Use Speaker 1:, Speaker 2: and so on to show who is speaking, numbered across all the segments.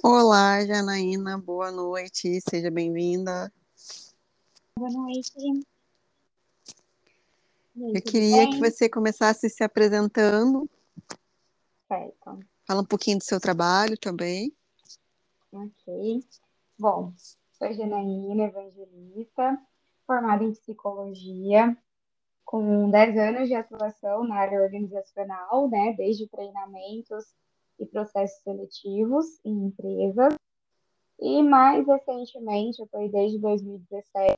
Speaker 1: Olá, Janaína, boa noite, seja bem-vinda.
Speaker 2: Boa noite. Aí,
Speaker 1: Eu queria
Speaker 2: bem?
Speaker 1: que você começasse se apresentando,
Speaker 2: Certo,
Speaker 1: fala um pouquinho do seu trabalho também.
Speaker 2: ok. Bom, sou Janaína Evangelista, formada em psicologia, com 10 anos de atuação na área organizacional, né, desde treinamentos e processos seletivos em empresas. E mais recentemente, eu estou desde 2017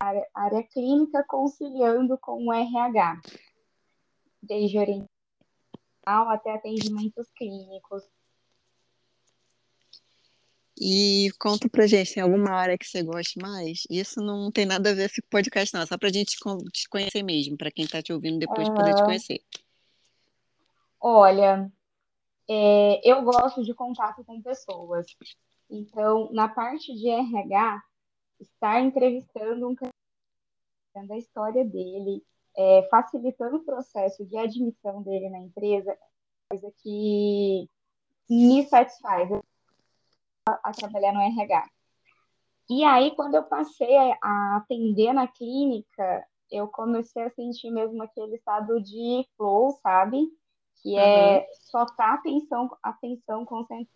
Speaker 2: na área, área clínica, conciliando com o RH, desde orientação até atendimentos clínicos.
Speaker 1: E conta pra gente, tem alguma área que você goste mais? Isso não tem nada a ver com podcast, não, é só pra gente te conhecer mesmo, pra quem tá te ouvindo depois poder te conhecer.
Speaker 2: Olha, é, eu gosto de contato com pessoas. Então, na parte de RH, estar entrevistando um candidato, a história dele, é, facilitando o processo de admissão dele na empresa, é coisa que me satisfaz a, a trabalhar no RH. E aí, quando eu passei a, atender na clínica, eu comecei a sentir mesmo aquele estado de flow, sabe? Que
Speaker 1: Aham.
Speaker 2: é só tá atenção, atenção concentrada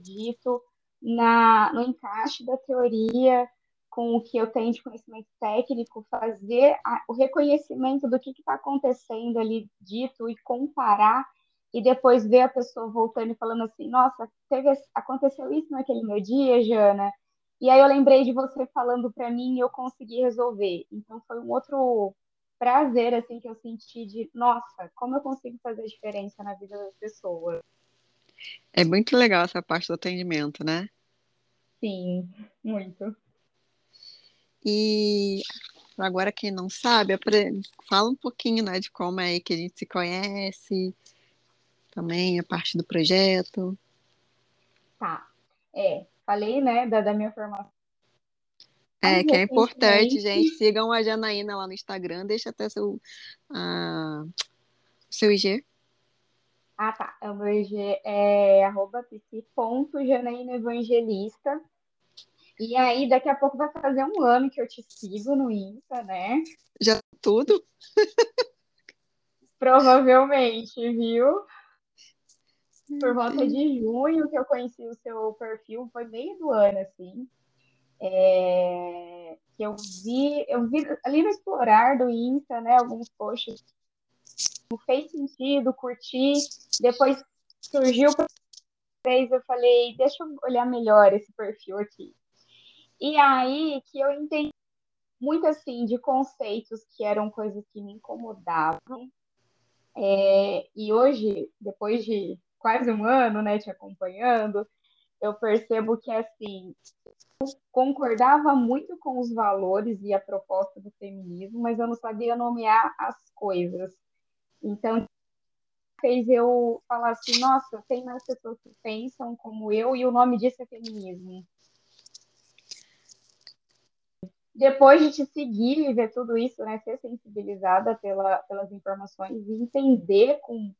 Speaker 2: dito na, no encaixe da teoria com o que eu tenho de conhecimento técnico, fazer a, o reconhecimento do que está acontecendo ali dito e comparar, e depois ver a pessoa voltando e falando assim, nossa, teve, aconteceu isso naquele meu dia, Jana, e aí eu lembrei de você falando para mim e eu consegui resolver. Então foi um outro prazer assim que eu senti de, nossa, como eu consigo fazer diferença na vida das pessoas.
Speaker 1: É muito legal essa parte do atendimento, né?
Speaker 2: Sim, muito.
Speaker 1: E agora quem não sabe, fala um pouquinho, né, de como é que a gente se conhece, também a parte do projeto.
Speaker 2: Tá. É, falei, né, da, da minha formação
Speaker 1: É, que é importante, gente. Sigam a Janaína lá no Instagram, deixa até seu, ah, seu IG.
Speaker 2: Ah, tá. O meu IG é arroba psi.janaínaevangelista. E aí, daqui a pouco vai fazer um ano que eu te sigo no Insta, né?
Speaker 1: Já tudo?
Speaker 2: Provavelmente, viu? Por volta de junho que eu conheci o seu perfil, foi meio do ano, assim. É, que eu vi, eu vi ali no explorar do Insta, né, alguns posts, fez sentido, curti, depois surgiu vez eu falei, deixa eu olhar melhor esse perfil aqui. E aí que eu entendi muito assim de conceitos que eram coisas que me incomodavam. É, e hoje, depois de quase um ano, né, te acompanhando, eu percebo que assim concordava muito com os valores e a proposta do feminismo, mas eu não sabia nomear as coisas. Então fez eu falar assim, nossa, tem mais pessoas que pensam como eu e o nome disso é feminismo. Depois de te seguir e ver tudo isso, né, ser sensibilizada pela, pelas informações e entender com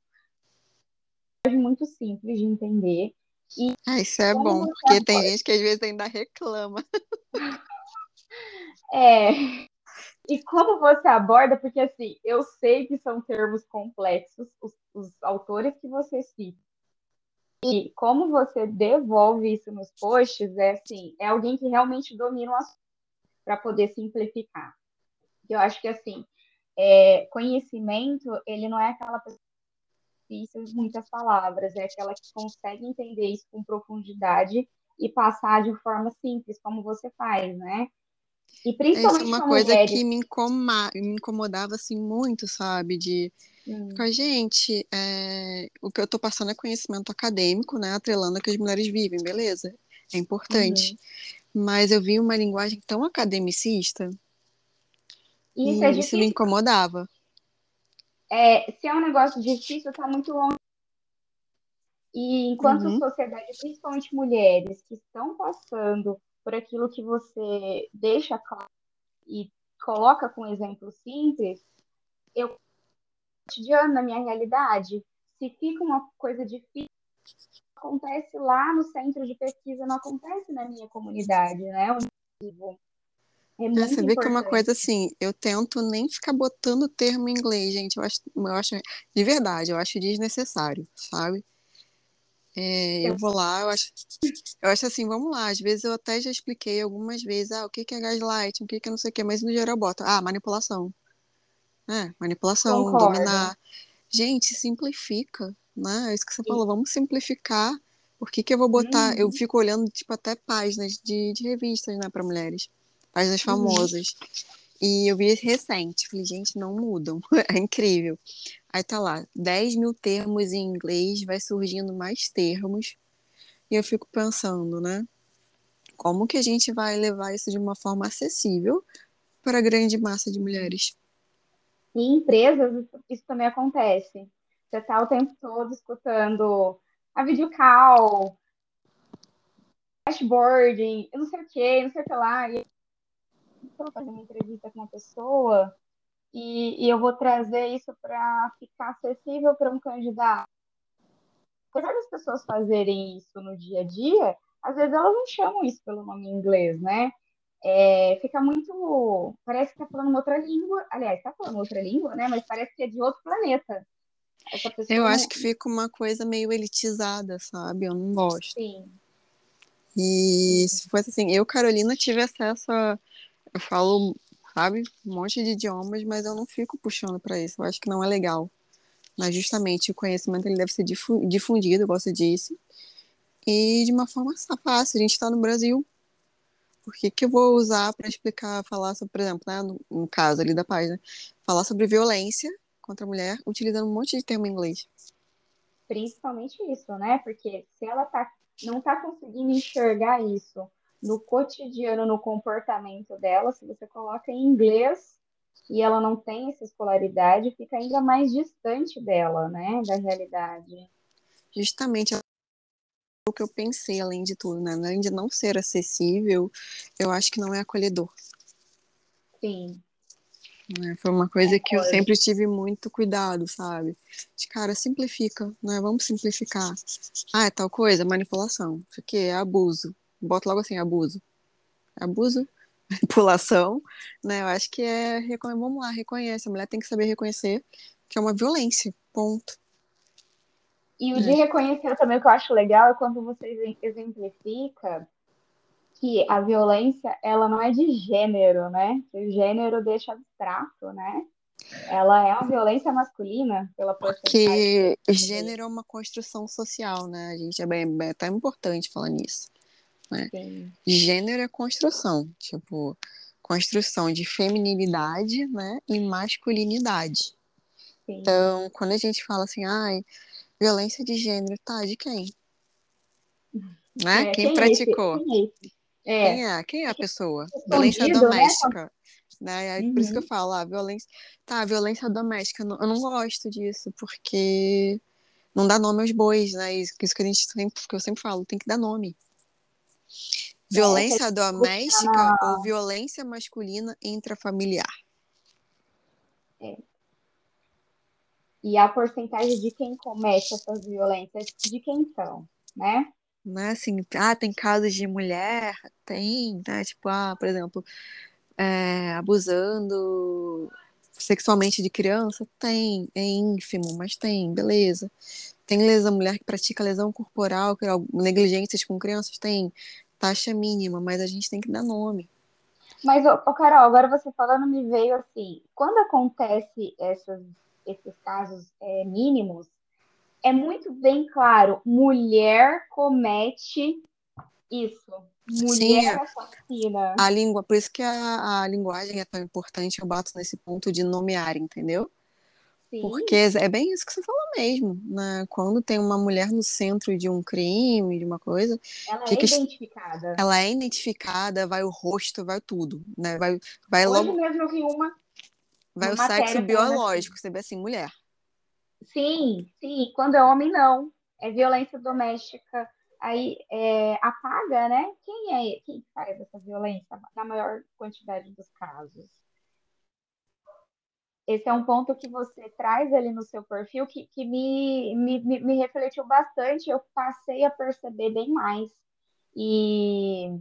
Speaker 2: muito simples de entender. E
Speaker 1: Ah, isso é bom, porque tem gente que às vezes ainda reclama.
Speaker 2: É, e como você aborda, porque assim, eu sei que são termos complexos, os, os autores que você cita, e como você devolve isso nos posts, é assim, é alguém que realmente domina o assunto para poder simplificar. Eu acho que assim, é, conhecimento, ele não é aquela pessoa difícil, muitas palavras, é aquela que consegue entender isso com profundidade e passar de forma simples, como você faz, né? E
Speaker 1: É, Isso é
Speaker 2: principalmente
Speaker 1: uma coisa
Speaker 2: mulheres.
Speaker 1: que me, incoma- me incomodava assim muito, sabe? De
Speaker 2: Hum,
Speaker 1: gente, é, o que eu tô passando é conhecimento acadêmico, né? Atrelando o que as mulheres vivem, beleza? É importante.
Speaker 2: uhum.
Speaker 1: Mas eu vi uma linguagem tão academicista
Speaker 2: E isso é
Speaker 1: e isso me incomodava.
Speaker 2: É, se é um negócio difícil, está muito longe. E enquanto
Speaker 1: Uhum.
Speaker 2: sociedade, principalmente mulheres que estão passando por aquilo que você deixa claro e coloca com exemplo simples, eu cotidiano na minha realidade, se fica uma coisa difícil, acontece lá no centro de pesquisa, não acontece na minha comunidade, né?
Speaker 1: É muito Você vê que é uma coisa assim, eu tento nem ficar botando termo em inglês, gente. Eu acho, eu acho de verdade, eu acho desnecessário, sabe? É, eu vou lá, eu acho, eu acho assim, vamos lá. Às vezes eu até já expliquei algumas vezes, ah, o que que é gaslight, o que que é não sei o que, mas no geral bota, ah, manipulação. É, manipulação, Concordo. dominar. Gente, simplifica, né? É isso que você Sim. falou, vamos simplificar. Por que que eu vou botar, eu uhum. fico olhando, tipo, até páginas de, de revistas, né, para mulheres páginas uhum. famosas. E eu vi recente, falei, gente, não mudam, é incrível. Aí tá lá, 10 mil termos em inglês, vai surgindo mais termos. E eu fico pensando, né? Como que a gente vai levar isso de uma forma acessível para a grande massa de mulheres?
Speaker 2: Em empresas, isso também acontece. Você tá o tempo todo escutando a videocall, dashboarding, eu não sei o que, não sei o que lá. E estou fazendo uma entrevista com uma pessoa e, e eu vou trazer isso para ficar acessível para um candidato. Apesar das pessoas fazerem isso no dia a dia, às vezes elas não chamam isso pelo nome em inglês, né? É, fica muito. Parece que está falando outra língua. Aliás, está falando outra língua, né? Mas parece que é de outro planeta.
Speaker 1: Eu acho que fica uma coisa meio elitizada, sabe? Eu não gosto.
Speaker 2: Sim.
Speaker 1: E se fosse assim, eu, Carolina, tive acesso a, eu falo, sabe, um monte de idiomas, mas eu não fico puxando para isso. Eu acho que não é legal. Mas justamente o conhecimento ele deve ser difundido, eu gosto disso. E de uma forma fácil. A gente está no Brasil. Por que, que eu vou usar para explicar, falar sobre, por exemplo, né, no, no, caso ali da página, falar sobre violência contra a mulher, utilizando um monte de termo em inglês?
Speaker 2: Principalmente isso, né? Porque se ela tá, não está conseguindo enxergar isso no cotidiano, no comportamento dela, se você coloca em inglês e ela não tem essa escolaridade, fica ainda mais distante dela, né, da realidade.
Speaker 1: Justamente o que eu pensei, além de tudo, né? Além de não ser acessível, eu acho que não é acolhedor.
Speaker 2: Sim.
Speaker 1: É, foi uma coisa que eu sempre tive muito cuidado, sabe? De cara, simplifica, né? Vamos simplificar. Ah, é tal coisa, manipulação. Isso aqui é abuso bota logo assim, abuso. Abuso, manipulação, né? Eu acho que é, vamos lá, reconhece, a mulher tem que saber reconhecer que é uma violência, ponto.
Speaker 2: E o é. de reconhecer também o que eu acho legal é quando você exemplifica que a violência, ela não é de gênero, né? O gênero deixa abstrato, né? Ela é uma violência masculina pela
Speaker 1: Porque gênero é uma construção social, né? A gente é bem, é até importante falar nisso né? Sim. Gênero é construção, tipo, construção de feminilidade, né, e masculinidade. Sim. Então, quando a gente fala assim, ai, violência de gênero, tá, de quem? Né? É, quem, quem, praticou? Quem é? Quem é? Quem é a pessoa? violência né? doméstica. Né? Uhum. Por isso que eu uhum. falo, ah, violência. Tá, violência doméstica. Eu não gosto disso, porque não dá nome aos bois, né? Isso que a gente sempre, que eu sempre falo, tem que dar nome. Violência é, doméstica ou violência masculina intrafamiliar?
Speaker 2: É. E a porcentagem de quem comete essas violências, de quem são, né?
Speaker 1: Não é assim, ah, tem casos de mulher, tem, né? Tipo, ah, por exemplo, é, abusando sexualmente de criança, tem, é ínfimo, mas tem, beleza. Tem lesão, mulher que pratica lesão corporal, negligências com crianças, tem taxa mínima, mas a gente tem que dar nome.
Speaker 2: Mas, ô, Carol, agora você falando me veio assim, quando acontece essas, esses casos é, mínimos, é muito bem claro, mulher comete isso. Mulher Sim, assassina.
Speaker 1: A língua, por isso que a, a linguagem é tão importante, eu bato nesse ponto de nomear, entendeu? Porque é bem isso que você falou mesmo, né? Quando tem uma mulher no centro de um crime, de uma coisa,
Speaker 2: ela é identificada.
Speaker 1: Ela é identificada, vai o rosto, vai tudo, né? Vai, vai
Speaker 2: Hoje
Speaker 1: logo.
Speaker 2: mesmo eu vi uma.
Speaker 1: Vai o sexo biológico, você vê assim, mulher.
Speaker 2: Sim, sim. Quando é homem, não. É violência doméstica. Aí é, apaga, né? Quem é quem faz essa violência na maior quantidade dos casos? Esse é um ponto que você traz ali no seu perfil que, que me, me, me refletiu bastante, eu passei a perceber bem mais. E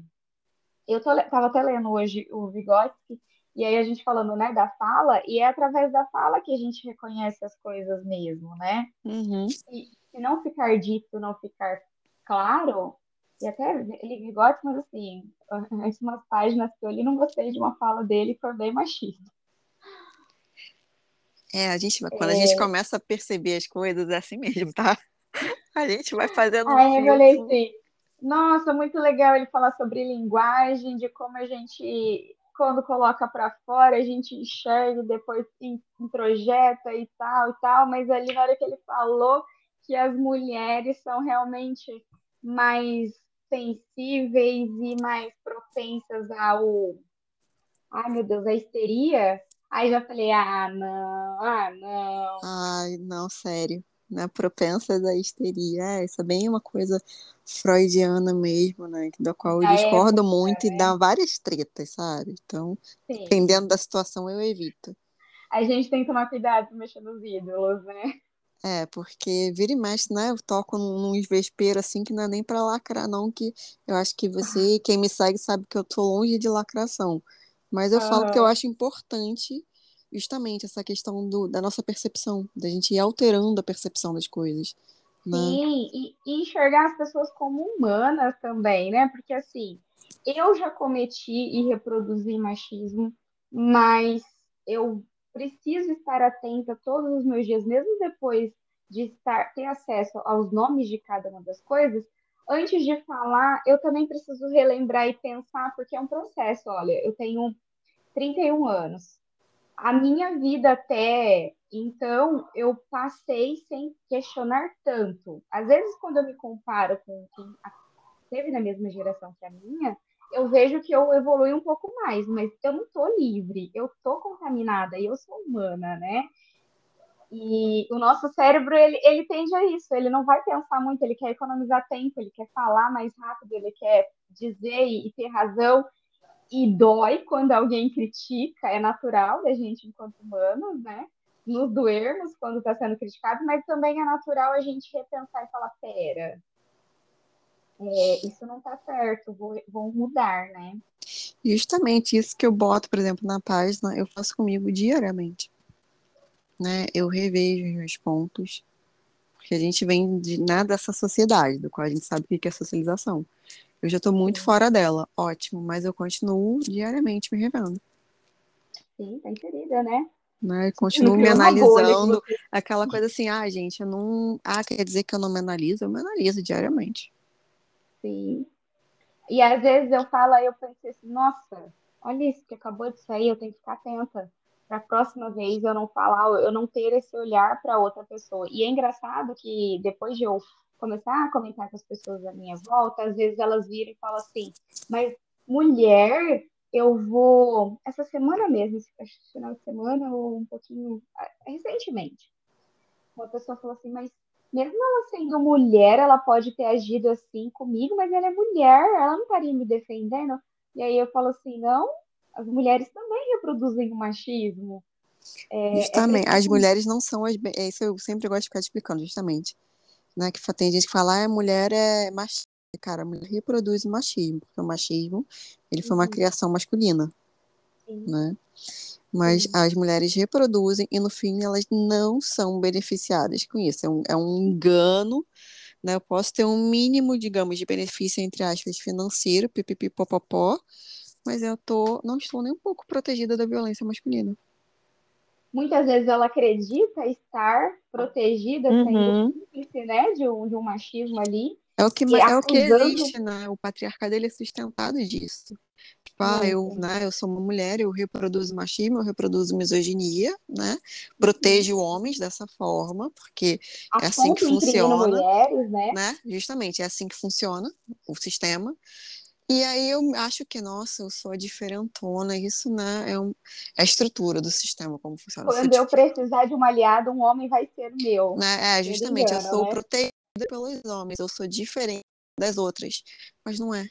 Speaker 2: eu tô, tava até lendo hoje o Vygotsky, e aí a gente falando, né, da fala, e é através da fala que a gente reconhece as coisas mesmo, né?
Speaker 1: Uhum.
Speaker 2: E se não ficar dito, não ficar claro, e até ele Vygotsky, mas assim, as umas páginas que eu li, não gostei de uma fala dele, foi bem machista.
Speaker 1: É, a gente, quando é... a gente começa a perceber as coisas, é assim mesmo, tá? A gente vai fazendo um
Speaker 2: Aí eu falei assim, nossa, muito legal ele falar sobre linguagem, de como a gente, quando coloca para fora, a gente enxerga e depois introjeta e tal e tal, mas ali na hora que ele falou que as mulheres são realmente mais sensíveis e mais propensas ao, ai meu Deus, a histeria, aí já falei, ah, não, ah, não.
Speaker 1: Ai, não, sério né, propensas à histeria. É, isso é bem uma coisa freudiana mesmo, né, da qual eu da discordo época, muito né? e dá várias tretas, sabe? Então, Sim. dependendo da situação, eu evito.
Speaker 2: A gente tem que tomar cuidado com mexer nos ídolos, né?
Speaker 1: É, porque vira e mexe, né? Eu toco num, vespeiro assim que não é nem para lacrar, não, que eu acho que você, quem me segue, sabe que eu tô longe de lacração. Mas eu uhum. falo que eu acho importante justamente essa questão do, da nossa percepção, da gente ir alterando a percepção das coisas.
Speaker 2: Né? Sim, e, e, enxergar as pessoas como humanas também, né? Porque assim, eu já cometi e reproduzi machismo, mas eu preciso estar atenta todos os meus dias, mesmo depois de estar, ter acesso aos nomes de cada uma das coisas, antes de falar, eu também preciso relembrar e pensar, porque é um processo. Olha, eu tenho 31 anos a minha vida até então eu passei sem questionar tanto. Às vezes, quando eu me comparo com quem teve na mesma geração que a minha, eu vejo que eu evolui um pouco mais, mas eu não estou livre, eu estou contaminada e eu sou humana, né? E o nosso cérebro, ele, ele tende a isso, ele não vai pensar muito, ele quer economizar tempo, ele quer falar mais rápido, ele quer dizer e, e ter razão e dói quando alguém critica, é natural da gente enquanto humanos, né? Nos doermos quando está sendo criticado, mas também é natural a gente repensar e falar, pera, é, isso não está certo, vou, vou mudar, né?
Speaker 1: Justamente isso que eu boto, por exemplo, na página, eu faço comigo diariamente. Né? Eu revejo os meus pontos, porque a gente vem de, né, dessa sociedade, do qual a gente sabe o que é socialização. Eu já estou muito fora dela, ótimo, mas eu continuo diariamente me revendo.
Speaker 2: Sim, tá inserida, né?
Speaker 1: né? Continuo me analisando, você... aquela coisa assim, ah, gente, eu não. Ah, quer dizer que eu não me analiso? Eu me analiso diariamente.
Speaker 2: Sim. E às vezes eu falo, aí eu pensei assim, nossa, olha isso que acabou de sair, eu tenho que ficar atenta para a próxima vez eu não falar, eu não ter esse olhar para outra pessoa. E é engraçado que depois de eu começar a comentar com as pessoas à minha volta, às vezes elas viram e falam assim, mas mulher, eu vou. Essa semana mesmo, esse final de semana, ou um pouquinho ah, recentemente, uma pessoa falou assim, mas mesmo ela sendo mulher, ela pode ter agido assim comigo, mas ela é mulher, ela não estaria me defendendo. E aí eu falo assim, não, as mulheres também reproduzem o machismo.
Speaker 1: É, justamente, é as mulheres não são as. Isso eu sempre gosto de ficar explicando, justamente né? Que tem gente que fala, ah, a mulher é machista. Cara, a mulher reproduz o machismo, porque o machismo ele foi uma uhum. criação masculina, Sim. né? Mas Sim. as mulheres reproduzem e no fim elas não são beneficiadas com isso. É um, é um engano, né? Eu posso ter um mínimo, digamos, de benefício entre aspas financeiro, pipipipopopó, mas eu tô, não estou nem um pouco protegida da violência masculina
Speaker 2: muitas vezes ela acredita estar protegida, uhum. sendo né, de um, de um machismo ali.
Speaker 1: É o que, é o que existe, né? O patriarcado ele é sustentado disso. Tipo, ah, eu, né, eu sou uma mulher, eu reproduzo machismo, eu reproduzo misoginia, né? Protejo homens dessa forma, porque a é assim que funciona. Mulheres, né? né? Justamente, é assim que funciona o sistema. E aí eu acho que, nossa, eu sou a diferentona, isso né, é, um, é a estrutura do sistema, como funciona.
Speaker 2: Quando eu precisar de um aliado, um homem vai ser meu.
Speaker 1: Né? É, justamente, engano, eu sou né? protegida pelos homens, eu sou diferente das outras, mas não é.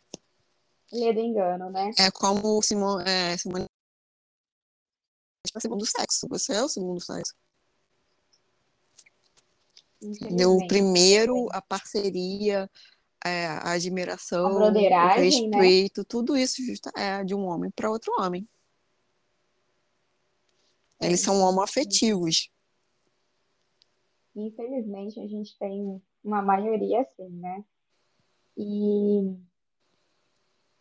Speaker 2: Lê engano, né?
Speaker 1: É como Simone, é, Simone é o segundo sexo. Você é o segundo sexo. Deu o primeiro, a parceria, é, a admiração, a o né? respeito, né? tudo isso é de um homem para outro homem. É, Eles são homoafetivos.
Speaker 2: Infelizmente, a gente tem uma maioria assim, né? E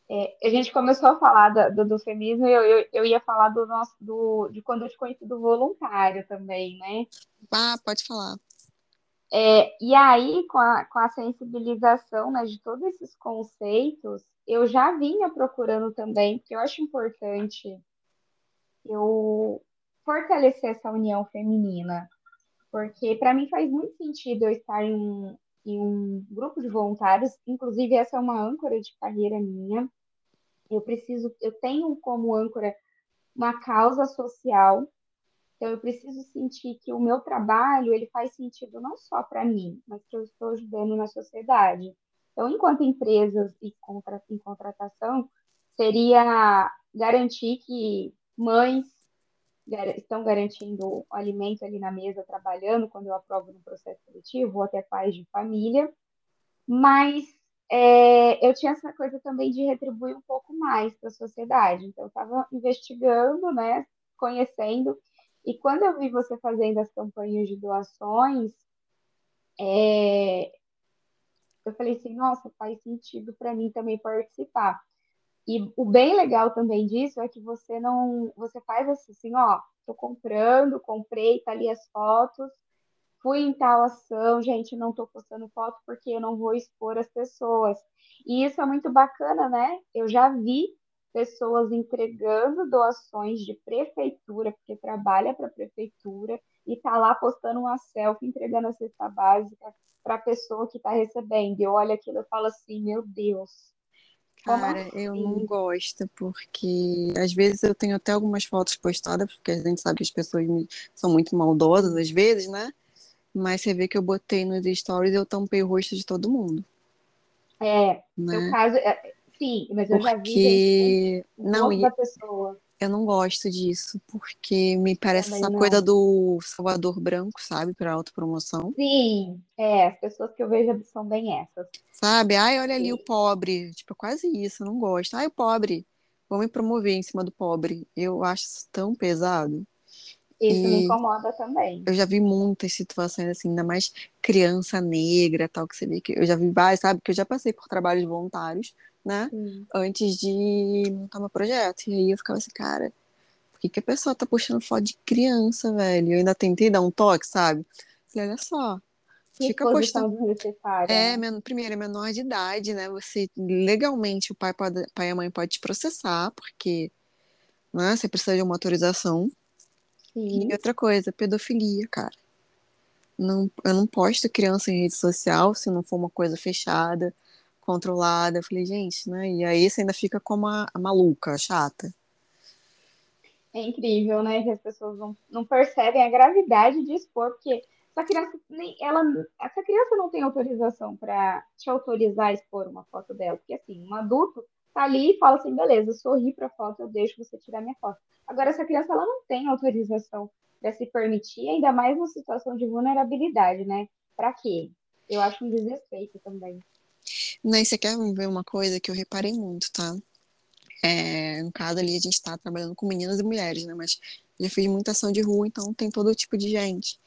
Speaker 2: é, a gente começou a falar do, do feminismo e eu, eu, eu, ia falar do nosso, do, de quando eu te conheci do voluntário também, né?
Speaker 1: Ah, pode falar.
Speaker 2: É, e aí, com a, com a sensibilização né, de todos esses conceitos, eu já vinha procurando também, porque eu acho importante eu fortalecer essa união feminina, porque para mim faz muito sentido eu estar em em um grupo de voluntários, inclusive essa é uma âncora de carreira minha. Eu preciso, eu tenho como âncora uma causa social então, eu preciso sentir que o meu trabalho ele faz sentido não só para mim, mas que eu estou ajudando na sociedade. Então, enquanto empresas e contra, em contratação, seria garantir que mães estão garantindo alimento ali na mesa, trabalhando quando eu aprovo no processo seletivo, ou até pais de família. Mas é, eu tinha essa coisa também de retribuir um pouco mais para a sociedade. Então, eu estava investigando, né, conhecendo e quando eu vi você fazendo as campanhas de doações, é... eu falei assim, nossa, faz sentido para mim também participar. E o bem legal também disso é que você não, você faz assim, ó, tô comprando, comprei, tá ali as fotos, fui em tal ação, gente, não tô postando foto porque eu não vou expor as pessoas. E isso é muito bacana, né? Eu já vi pessoas entregando doações de prefeitura, porque trabalha para a prefeitura, e está lá postando uma selfie entregando a cesta básica para a pessoa que está recebendo. Eu olho aquilo e falo assim, meu Deus.
Speaker 1: Cara, assim? eu não gosto, porque às vezes eu tenho até algumas fotos postadas, porque a gente sabe que as pessoas são muito maldosas às vezes, né? Mas você vê que eu botei nos stories e eu tampei o rosto de todo mundo.
Speaker 2: É, né? no caso, é, Sim, mas eu já vi gente, não
Speaker 1: da pessoa. Eu não gosto disso, porque me parece Também essa não. coisa do Salvador Branco, sabe, para autopromoção.
Speaker 2: Sim, é, as pessoas que eu vejo são bem essas.
Speaker 1: Sabe? Ai, olha Sim. ali o pobre. Tipo, é quase isso, eu não gosto. Ai, o pobre. Vou me promover em cima do pobre. Eu acho isso tão pesado.
Speaker 2: Isso e me incomoda também.
Speaker 1: Eu já vi muitas situações assim, ainda mais criança negra, tal, que você vê que eu já vi várias, sabe? Que eu já passei por trabalhos voluntários né? Sim. Antes de montar meu projeto. E aí eu ficava assim, cara, por que, que a pessoa tá puxando foto de criança, velho? Eu ainda tentei dar um toque, sabe? Falei, olha só.
Speaker 2: Que fica postando.
Speaker 1: É, men... primeiro, é menor de idade, né? Você legalmente o pai, pode... pai e a mãe pode te processar, porque né, você precisa de uma autorização. Sim. E outra coisa, pedofilia, cara. Não, eu não posto criança em rede social se não for uma coisa fechada controlada. Eu falei, gente, né? E aí você ainda fica como a, a maluca, a chata.
Speaker 2: É incrível, né? Que as pessoas não, não percebem a gravidade de expor, porque essa criança, nem, ela, essa criança não tem autorização para te autorizar a expor uma foto dela. Porque assim, um adulto tá ali e fala assim, beleza, sorri para foto, eu deixo você tirar minha foto. Agora, essa criança ela não tem autorização para se permitir, ainda mais numa situação de vulnerabilidade, né? Para quê? Eu acho um desrespeito também.
Speaker 1: Não, você quer ver uma coisa que eu reparei muito, tá? É, no caso ali, a gente está trabalhando com meninas e mulheres, né? Mas já fiz muita ação de rua, então tem todo tipo de gente.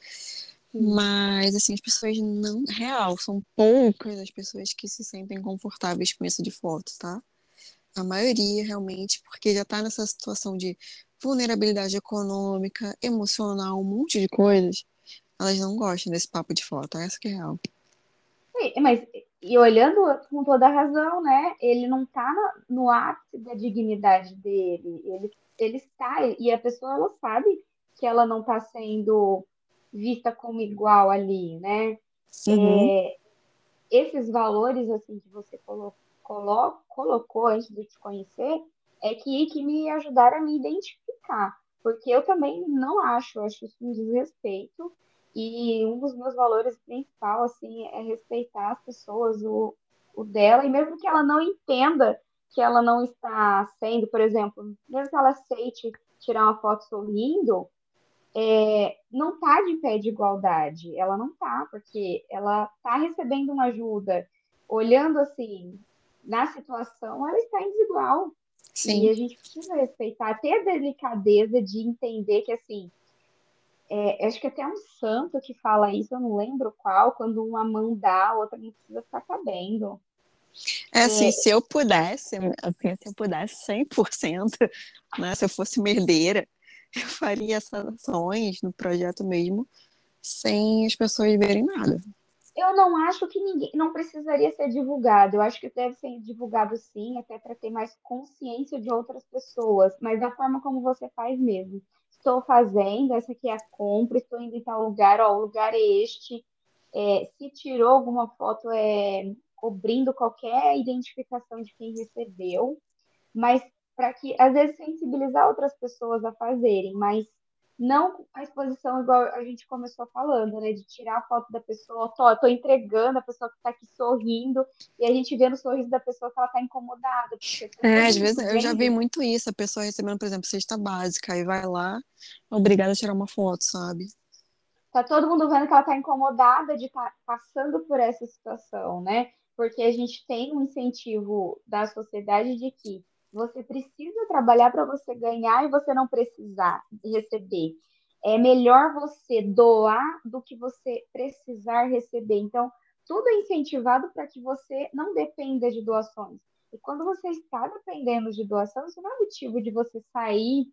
Speaker 1: Mas, assim, as pessoas não. Real, são poucas as pessoas que se sentem confortáveis com isso de foto, tá? A maioria, realmente, porque já tá nessa situação de vulnerabilidade econômica, emocional, um monte de coisas, elas não gostam desse papo de foto. Essa que é real.
Speaker 2: Sim, mas e olhando com toda razão, né? Ele não está no, no ápice da dignidade dele. Ele, ele está, e a pessoa ela sabe que ela não está sendo vista como igual ali, né? Uhum. É, esses valores assim que você colo, colo, colocou antes de te conhecer é que, que me ajudaram a me identificar, porque eu também não acho, acho isso um desrespeito e um dos meus valores principal, assim, é respeitar as pessoas, o, o dela, e mesmo que ela não entenda que ela não está sendo, por exemplo, mesmo que ela aceite tirar uma foto sorrindo, é, não está de pé de igualdade. Ela não está, porque ela está recebendo uma ajuda. Olhando assim, na situação, ela está em desigual. Sim. E a gente precisa respeitar até a delicadeza de entender que, assim, é, acho que até um santo que fala isso, eu não lembro qual, quando uma mão dá, a outra não precisa ficar sabendo.
Speaker 1: É assim, é, se eu pudesse, assim, se eu pudesse 100%, né, se eu fosse merdeira, eu faria essas ações no projeto mesmo, sem as pessoas verem nada.
Speaker 2: Eu não acho que ninguém não precisaria ser divulgado. Eu acho que deve ser divulgado sim, até para ter mais consciência de outras pessoas, mas da forma como você faz mesmo. Estou fazendo, essa aqui é a compra, estou indo em tal lugar, ó, o lugar é este. É, se tirou alguma foto, é cobrindo qualquer identificação de quem recebeu, mas para que, às vezes, sensibilizar outras pessoas a fazerem, mas não a exposição igual a gente começou falando, né? De tirar a foto da pessoa, tô, tô entregando a pessoa que está aqui sorrindo, e a gente vê no sorriso da pessoa que ela está incomodada.
Speaker 1: É, às vezes eu já vi muito isso, a pessoa recebendo, por exemplo, cesta básica, e vai lá, obrigada a tirar uma foto, sabe?
Speaker 2: Tá todo mundo vendo que ela está incomodada de estar tá passando por essa situação, né? Porque a gente tem um incentivo da sociedade de que você precisa trabalhar para você ganhar e você não precisar receber. É melhor você doar do que você precisar receber. Então, tudo é incentivado para que você não dependa de doações. E quando você está dependendo de doação, isso não é motivo de você sair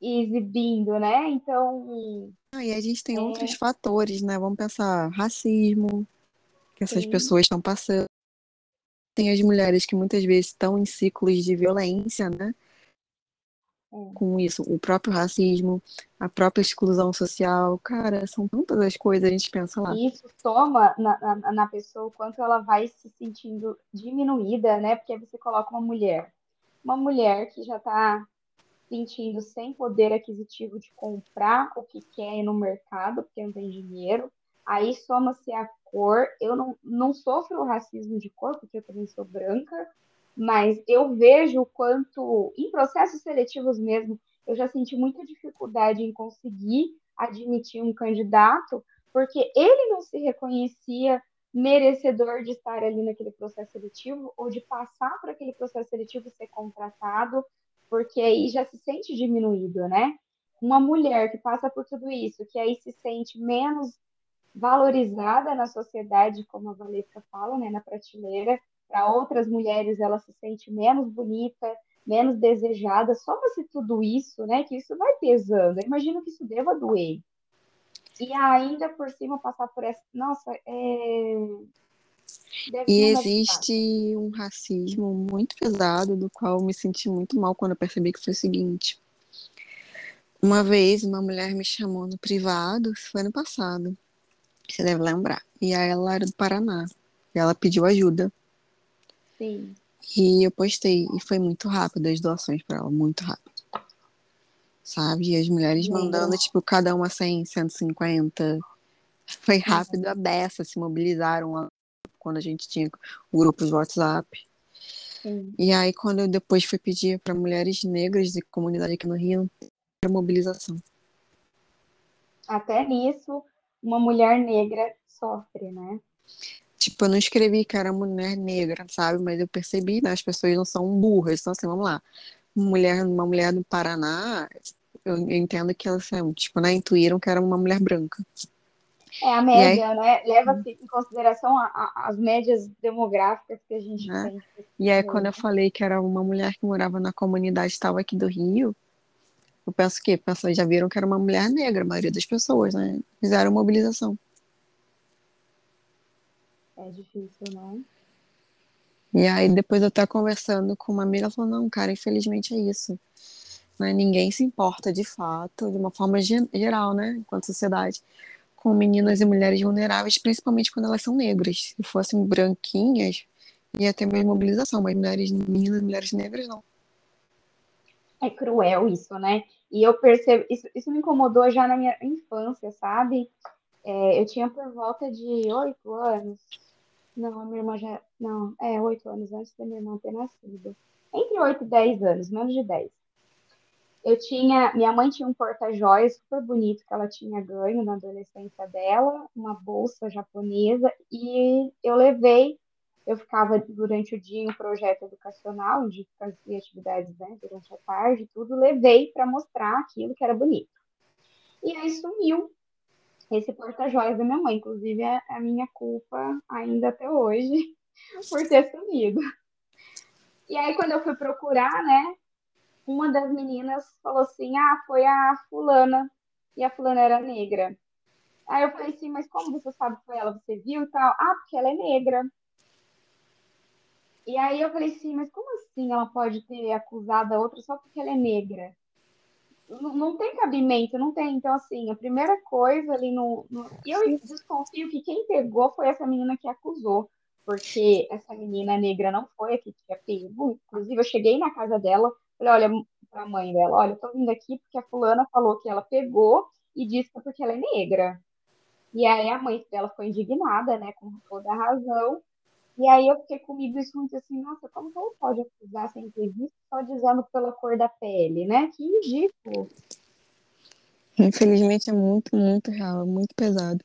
Speaker 2: exibindo, né? Então.
Speaker 1: Ah, e a gente tem é... outros fatores, né? Vamos pensar racismo, que essas Sim. pessoas estão passando tem as mulheres que muitas vezes estão em ciclos de violência, né? Com isso, o próprio racismo, a própria exclusão social, cara, são tantas as coisas a gente pensa lá.
Speaker 2: Isso toma na, na, na pessoa o quanto ela vai se sentindo diminuída, né? Porque você coloca uma mulher, uma mulher que já está sentindo sem poder aquisitivo de comprar o que quer no mercado, porque não tem dinheiro. Aí soma-se a cor. Eu não, não sofro racismo de cor, porque eu também sou branca, mas eu vejo o quanto, em processos seletivos mesmo, eu já senti muita dificuldade em conseguir admitir um candidato, porque ele não se reconhecia merecedor de estar ali naquele processo seletivo ou de passar por aquele processo seletivo ser contratado, porque aí já se sente diminuído, né? Uma mulher que passa por tudo isso, que aí se sente menos valorizada na sociedade, como a Valesca fala, né, na prateleira. Para outras mulheres, ela se sente menos bonita, menos desejada. Soma-se tudo isso, né, que isso vai pesando. Eu imagino que isso deva doer. E ainda por cima passar por essa. Nossa, é.
Speaker 1: Deve e existe um racismo muito pesado, do qual eu me senti muito mal quando eu percebi que foi o seguinte. Uma vez, uma mulher me chamou no privado, foi ano passado. Você deve lembrar. E aí ela era do Paraná. E ela pediu ajuda.
Speaker 2: Sim.
Speaker 1: E eu postei. E foi muito rápido as doações para ela, muito rápido. Sabe? E as mulheres Sim. mandando, tipo, cada uma 100, 150. Foi rápido a beça, se mobilizaram lá quando a gente tinha o grupo de WhatsApp. Sim. E aí, quando eu depois fui pedir para mulheres negras de comunidade aqui no Rio, era mobilização.
Speaker 2: Até nisso, uma mulher negra sofre, né?
Speaker 1: Tipo, eu não escrevi que era mulher negra, sabe? Mas eu percebi, né? As pessoas não são burras. Então, assim, vamos lá. Uma mulher, uma mulher do Paraná, eu entendo que elas, assim, tipo, né, intuíram que era uma mulher branca.
Speaker 2: É a média, aí, né? Leva-se em consideração a, a, as médias demográficas que a gente né? tem.
Speaker 1: E aí, quando eu falei que era uma mulher que morava na comunidade tal aqui do Rio, eu penso que pessoas já viram que era uma mulher negra, a maioria das pessoas, né? Fizeram mobilização.
Speaker 2: É difícil, não?
Speaker 1: E aí depois eu estar conversando com uma amiga, ela falou, não, cara, infelizmente é isso. Né? Ninguém se importa de fato, de uma forma geral, né, enquanto sociedade, com meninas e mulheres vulneráveis, principalmente quando elas são negras. Se fossem branquinhas, ia ter mais mobilização, mas mulheres, meninas e mulheres negras não.
Speaker 2: É cruel isso, né? E eu percebo, isso, isso me incomodou já na minha infância, sabe? É, eu tinha por volta de oito anos. Não, a minha irmã já. Não, é, oito anos antes da minha irmã ter nascido. Entre oito e dez anos, menos de dez. eu tinha, minha mãe tinha um porta-joias super bonito que ela tinha ganho na adolescência dela, uma bolsa japonesa, e eu levei, eu ficava durante o dia em um projeto educacional, onde fazia atividades né, durante a tarde, tudo, levei para mostrar aquilo que era bonito. E aí sumiu esse porta-joias da minha mãe, inclusive é a minha culpa ainda até hoje por ter sumido. E aí, quando eu fui procurar, né, uma das meninas falou assim: ah, foi a fulana, e a fulana era negra. Aí eu falei assim, mas como você sabe que foi ela? Você viu e tal? Ah, porque ela é negra. E aí eu falei assim, mas como assim ela pode ter acusado a outra só porque ela é negra? Não, não tem cabimento, não tem. Então, assim, a primeira coisa ali no, no. Eu desconfio que quem pegou foi essa menina que acusou porque essa menina negra não foi a que tinha pego. Inclusive, eu cheguei na casa dela, falei, olha, pra mãe dela, olha, eu tô vindo aqui porque a fulana falou que ela pegou e disse que é porque ela é negra. E aí a mãe dela ficou indignada, né, com toda a razão. E aí eu fiquei comigo isso muito assim, nossa, como que ela pode acusar sem ter visto só dizendo pela cor da pele, né? Que ridículo.
Speaker 1: Infelizmente é muito, muito real, é muito pesado.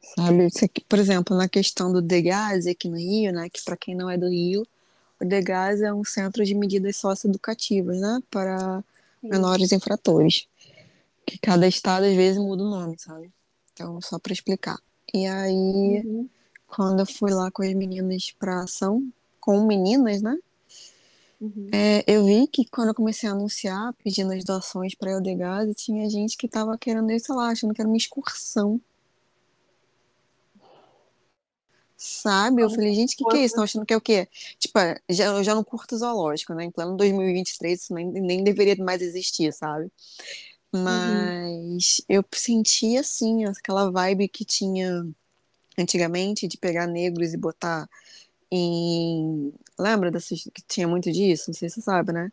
Speaker 1: Sabe, por exemplo, na questão do Degás aqui no Rio, né, que para quem não é do Rio, o Degás é um centro de medidas socioeducativas, né, para Sim. menores infratores. Que cada estado às vezes muda o nome, sabe? Então, só para explicar. E aí, uhum. quando eu fui lá com as meninas para ação, com meninas, né? Uhum. É, eu vi que quando eu comecei a anunciar, pedindo as doações para o Degás, tinha gente que tava querendo, sei lá, achando que era uma excursão Sabe? Eu falei, gente, o que, que é isso? Estão achando que é o quê? Tipo, já, eu já não curto zoológico, né? Em plano 2023, isso nem, nem deveria mais existir, sabe? Uhum. Mas uhum. eu senti, assim, aquela vibe que tinha antigamente de pegar negros e botar em. Lembra dessas, que tinha muito disso? Não sei se você sabe, né?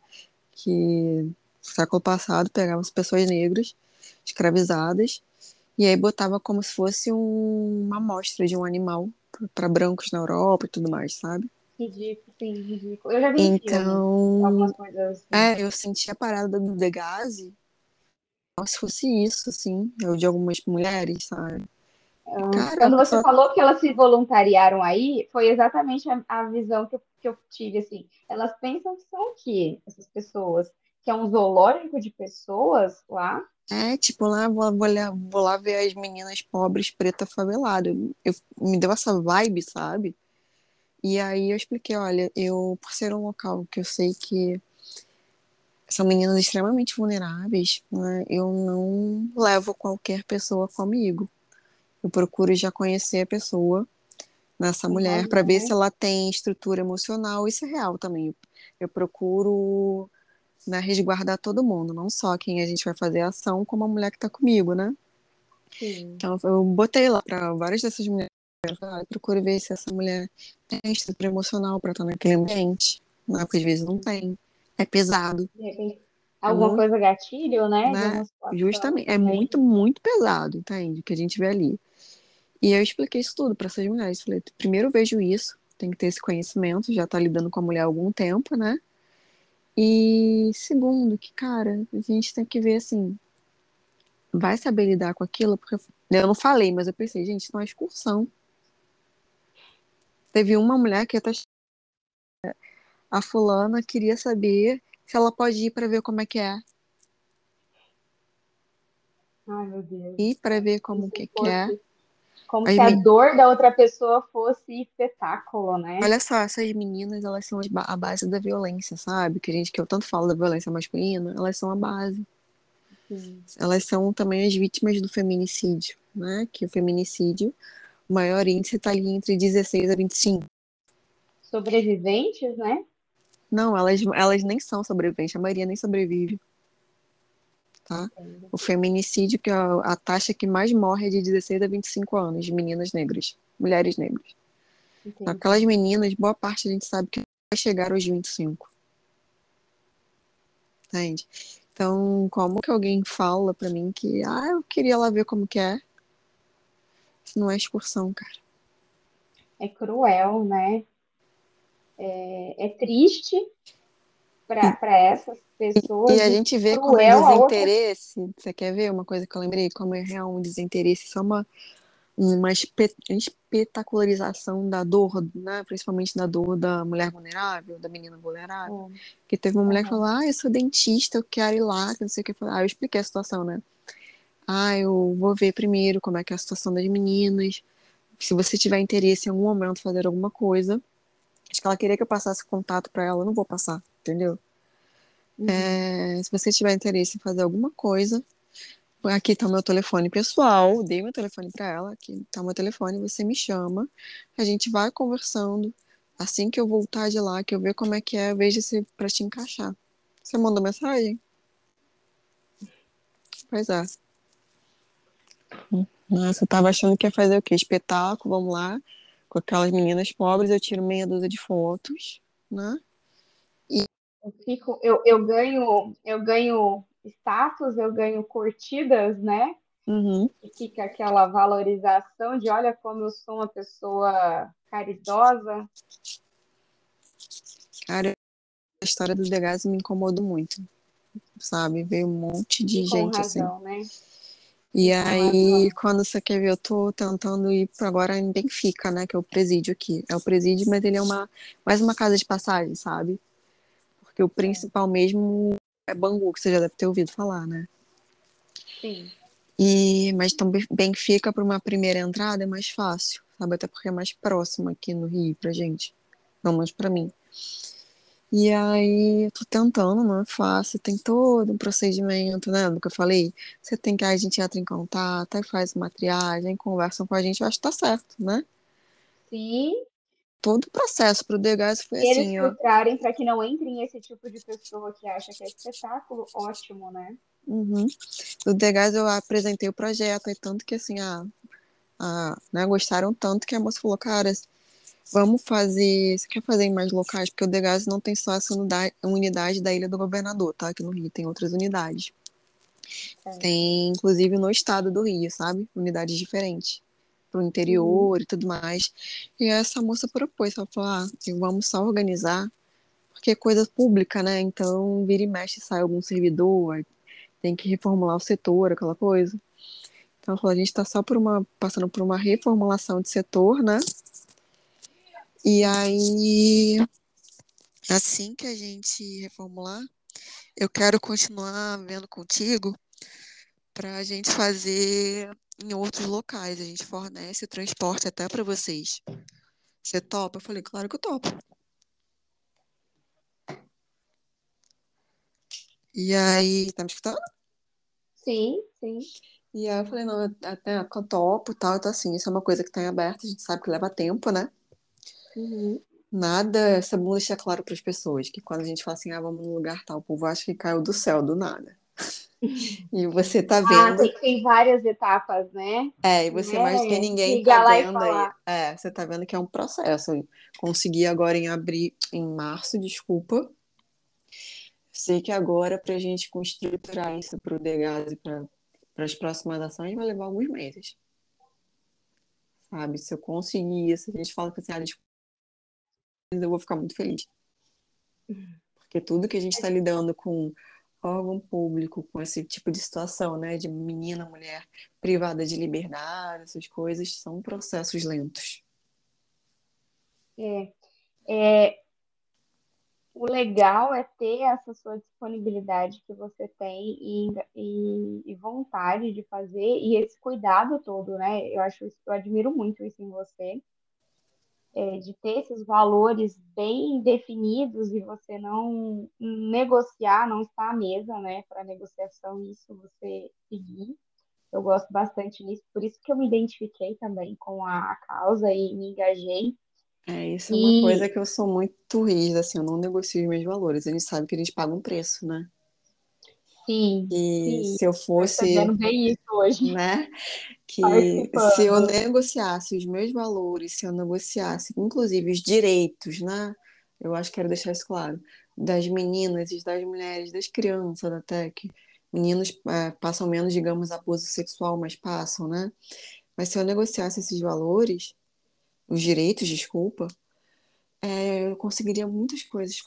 Speaker 1: Que no século passado pegavam as pessoas negras, escravizadas, e aí botava como se fosse um, uma amostra de um animal para brancos na Europa e tudo mais, sabe?
Speaker 2: Ridículo, sim, ridículo. Eu já vi
Speaker 1: então,
Speaker 2: algumas coisas assim.
Speaker 1: É, eu senti a parada do Degazi se fosse isso, assim, ou de algumas mulheres, sabe?
Speaker 2: Ah, Quando você falou que elas se voluntariaram aí, foi exatamente a, a visão que eu, que eu tive, assim. Elas pensam que são o quê, essas pessoas? Que é um zoológico de pessoas lá?
Speaker 1: É, tipo, lá vou, vou, lá, vou lá ver as meninas pobres, preta, favelada. Eu, me deu essa vibe, sabe? E aí eu expliquei, olha, eu, por ser um local que eu sei que são meninas extremamente vulneráveis, né, eu não levo qualquer pessoa comigo. Eu procuro já conhecer a pessoa nessa mulher para ver se ela tem estrutura emocional. Isso é real também. Eu procuro né, resguardar todo mundo, não só quem a gente vai fazer a ação, como a mulher que está comigo, né? Sim. Então eu botei lá para várias dessas mulheres, ah, procure ver se essa mulher tem estrutura emocional para estar naquele ambiente, né? Porque às vezes não tem, é pesado.
Speaker 2: Alguma é coisa gatilho, né? né?
Speaker 1: Justamente, é muito, muito pesado, entende? Que a gente vê ali. E eu expliquei isso tudo para essas mulheres. Falei, primeiro eu vejo isso, tem que ter esse conhecimento, já tá lidando com a mulher há algum tempo, né? E segundo, que, cara, a gente tem que ver assim, vai saber lidar com aquilo, porque eu não falei, mas eu pensei, gente, isso não é excursão. Teve uma mulher que até a fulana queria saber se ela pode ir para ver como é que é.
Speaker 2: Ai, meu Deus.
Speaker 1: Ir para ver como que, que é.
Speaker 2: Como As se a dor da outra pessoa fosse espetáculo, né?
Speaker 1: Olha só, essas meninas, elas são a base da violência, sabe? Que a gente, que eu tanto falo da violência masculina, elas são a base. Sim. Elas são também as vítimas do feminicídio, né? Que o feminicídio, o maior índice está ali entre 16 a 25.
Speaker 2: Sobreviventes, né?
Speaker 1: Não, elas, elas nem são sobreviventes, a maioria nem sobrevive tá? O feminicídio, que é a, taxa que mais morre é de 16 a 25 anos, de meninas negras, mulheres negras. Entendi. Aquelas meninas, boa parte a gente sabe que vai chegar aos 25. Entende? Então, como que alguém fala para mim que, ah, eu queria lá ver como que é? Isso não é excursão, cara.
Speaker 2: É cruel, né? É, é triste, para essas pessoas.
Speaker 1: E a gente vê como é desinteresse. Outra... Você quer ver uma coisa que eu lembrei? Como é real um desinteresse, só uma, uma espetacularização da dor, né? principalmente da dor da mulher vulnerável, da menina vulnerável. É. Que teve uma mulher que falou: Ah, eu sou dentista, eu quero ir lá, que não sei o que. Ah, eu expliquei a situação, né? Ah, eu vou ver primeiro como é que é a situação das meninas. Se você tiver interesse em algum momento fazer alguma coisa, acho que ela queria que eu passasse contato para ela, eu não vou passar, entendeu? Uhum. É, se você tiver interesse em fazer alguma coisa, aqui tá o meu telefone pessoal, dei meu telefone para ela, aqui tá o meu telefone, você me chama, a gente vai conversando. Assim que eu voltar de lá, que eu ver como é que é, veja se para te encaixar. Você mandou mensagem? Pois é. Nossa, eu tava achando que ia fazer o quê? Espetáculo, vamos lá. Com aquelas meninas pobres, eu tiro meia dúzia de fotos, né?
Speaker 2: E... Eu, fico, eu, eu ganho, eu ganho status, eu ganho curtidas, né?
Speaker 1: Uhum.
Speaker 2: E fica aquela valorização de olha como eu sou uma pessoa caridosa.
Speaker 1: Cara, a história do Degas me incomodou muito, sabe? Veio um monte de gente razão,
Speaker 2: assim. Né?
Speaker 1: E aí, quando você quer ver, eu tô tentando ir para agora em Benfica, né? Que é o presídio aqui. É o presídio, mas ele é uma mais uma casa de passagem, sabe? Porque o principal mesmo é Bangu, que você já deve ter ouvido falar, né?
Speaker 2: Sim.
Speaker 1: E, mas também Benfica para uma primeira entrada é mais fácil, sabe? Até porque é mais próximo aqui no Rio pra gente. Não mais para mim. E aí, tô tentando, não é fácil, tem todo um procedimento, né? Do que eu falei. Você tem que, a gente entra em contato, aí faz uma triagem, conversam com a gente, eu acho que tá certo, né?
Speaker 2: Sim.
Speaker 1: Todo o processo pro Degas foi
Speaker 2: e
Speaker 1: assim,
Speaker 2: eles filtrarem para que não entrem esse tipo de pessoa que acha que é espetáculo, ótimo, né?
Speaker 1: Uhum. Do Degas eu apresentei o projeto, e tanto que assim, a, a, né, gostaram tanto que a moça falou, cara, Vamos fazer. Você quer fazer em mais locais? Porque o Degas não tem só essa unidade, da Ilha do Governador, tá? Aqui no Rio tem outras unidades. É. Tem, inclusive, no estado do Rio, sabe? Unidades diferentes. Pro interior e tudo mais. E essa moça propôs, ela falou: ah, vamos só organizar, porque é coisa pública, né? Então, vira e mexe, sai algum servidor, tem que reformular o setor, aquela coisa. Então, ela falou: a gente está só por uma, passando por uma reformulação de setor, né? E aí, assim que a gente reformular, eu quero continuar vendo contigo para a gente fazer em outros locais. A gente fornece o transporte até para vocês. Você topa? Eu falei, claro que eu topo. E aí, tá me escutando?
Speaker 2: Sim, sim.
Speaker 1: E aí eu falei, não, até eu topo tal, então assim, isso é uma coisa que tá em aberto, a gente sabe que leva tempo, né?
Speaker 2: Uhum.
Speaker 1: Nada, essa bom deixar claro para as pessoas que quando a gente fala assim, ah, vamos num lugar tal, o povo acha que caiu do céu, do nada. E você tá vendo.
Speaker 2: Ah, tem, várias etapas, né?
Speaker 1: É, e você é, mais do que ninguém tá vendo aí. É, você tá vendo que é um processo. Consegui agora em abril, em março, desculpa. Sei que agora, para a gente estruturar isso para o Degas e para as próximas ações, vai levar alguns meses. Sabe? Se eu conseguir isso, a gente fala que assim, ah, eu vou ficar muito feliz. Porque tudo que a gente está lidando com órgão público, com esse tipo de situação, né, de menina, mulher privada de liberdade, essas coisas, são processos lentos.
Speaker 2: É, é, o legal é ter essa sua disponibilidade que você tem e, e, e, vontade de fazer e esse cuidado todo, né? Eu acho, eu admiro muito isso em você é, de ter esses valores bem definidos e você não negociar, não estar à mesa, né, para negociação, isso você seguir. Eu gosto bastante nisso, por isso que eu me identifiquei também com a causa e me engajei.
Speaker 1: É, isso e... é uma coisa que eu sou muito rígida, assim, eu não negocio os meus valores. A gente sabe que a gente paga um preço, né?
Speaker 2: Sim,
Speaker 1: e
Speaker 2: sim.
Speaker 1: se eu fosse.
Speaker 2: bem isso hoje.
Speaker 1: Né? Que se eu negociasse os meus valores, se eu negociasse, inclusive, os direitos, né? Eu acho que quero deixar isso claro. Das meninas e das mulheres, das crianças até, que meninos é, passam menos, digamos, abuso sexual, mas passam, né? Mas se eu negociasse esses valores, os direitos, desculpa, é, eu conseguiria muitas coisas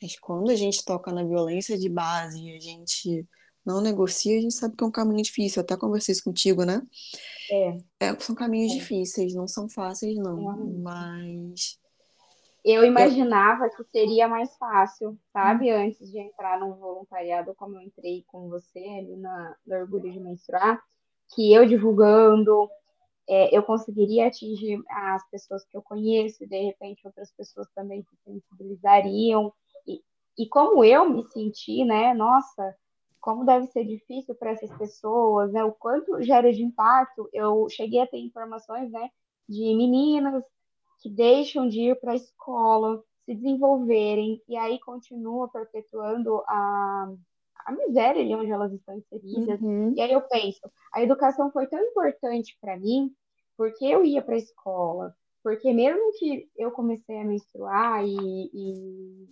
Speaker 1: Mas quando a gente toca na violência de base e a gente não negocia, a gente sabe que é um caminho difícil. Eu até conversei isso contigo, né?
Speaker 2: É.
Speaker 1: é são caminhos é. difíceis, não são fáceis, não. É. Mas.
Speaker 2: Eu imaginava que seria mais fácil, sabe? Hum. Antes de entrar no voluntariado, como eu entrei com você ali na, no Orgulho de Menstruar, que eu divulgando, é, eu conseguiria atingir as pessoas que eu conheço, e de repente outras pessoas também se sensibilizariam. E, como eu me senti, né? Nossa, como deve ser difícil para essas pessoas, né? O quanto gera de impacto. Eu cheguei a ter informações, né, de meninas que deixam de ir para a escola, se desenvolverem e aí continua perpetuando a, a miséria ali onde elas estão inseridas. Uhum. E aí eu penso, a educação foi tão importante para mim porque eu ia para a escola, porque mesmo que eu comecei a menstruar e, e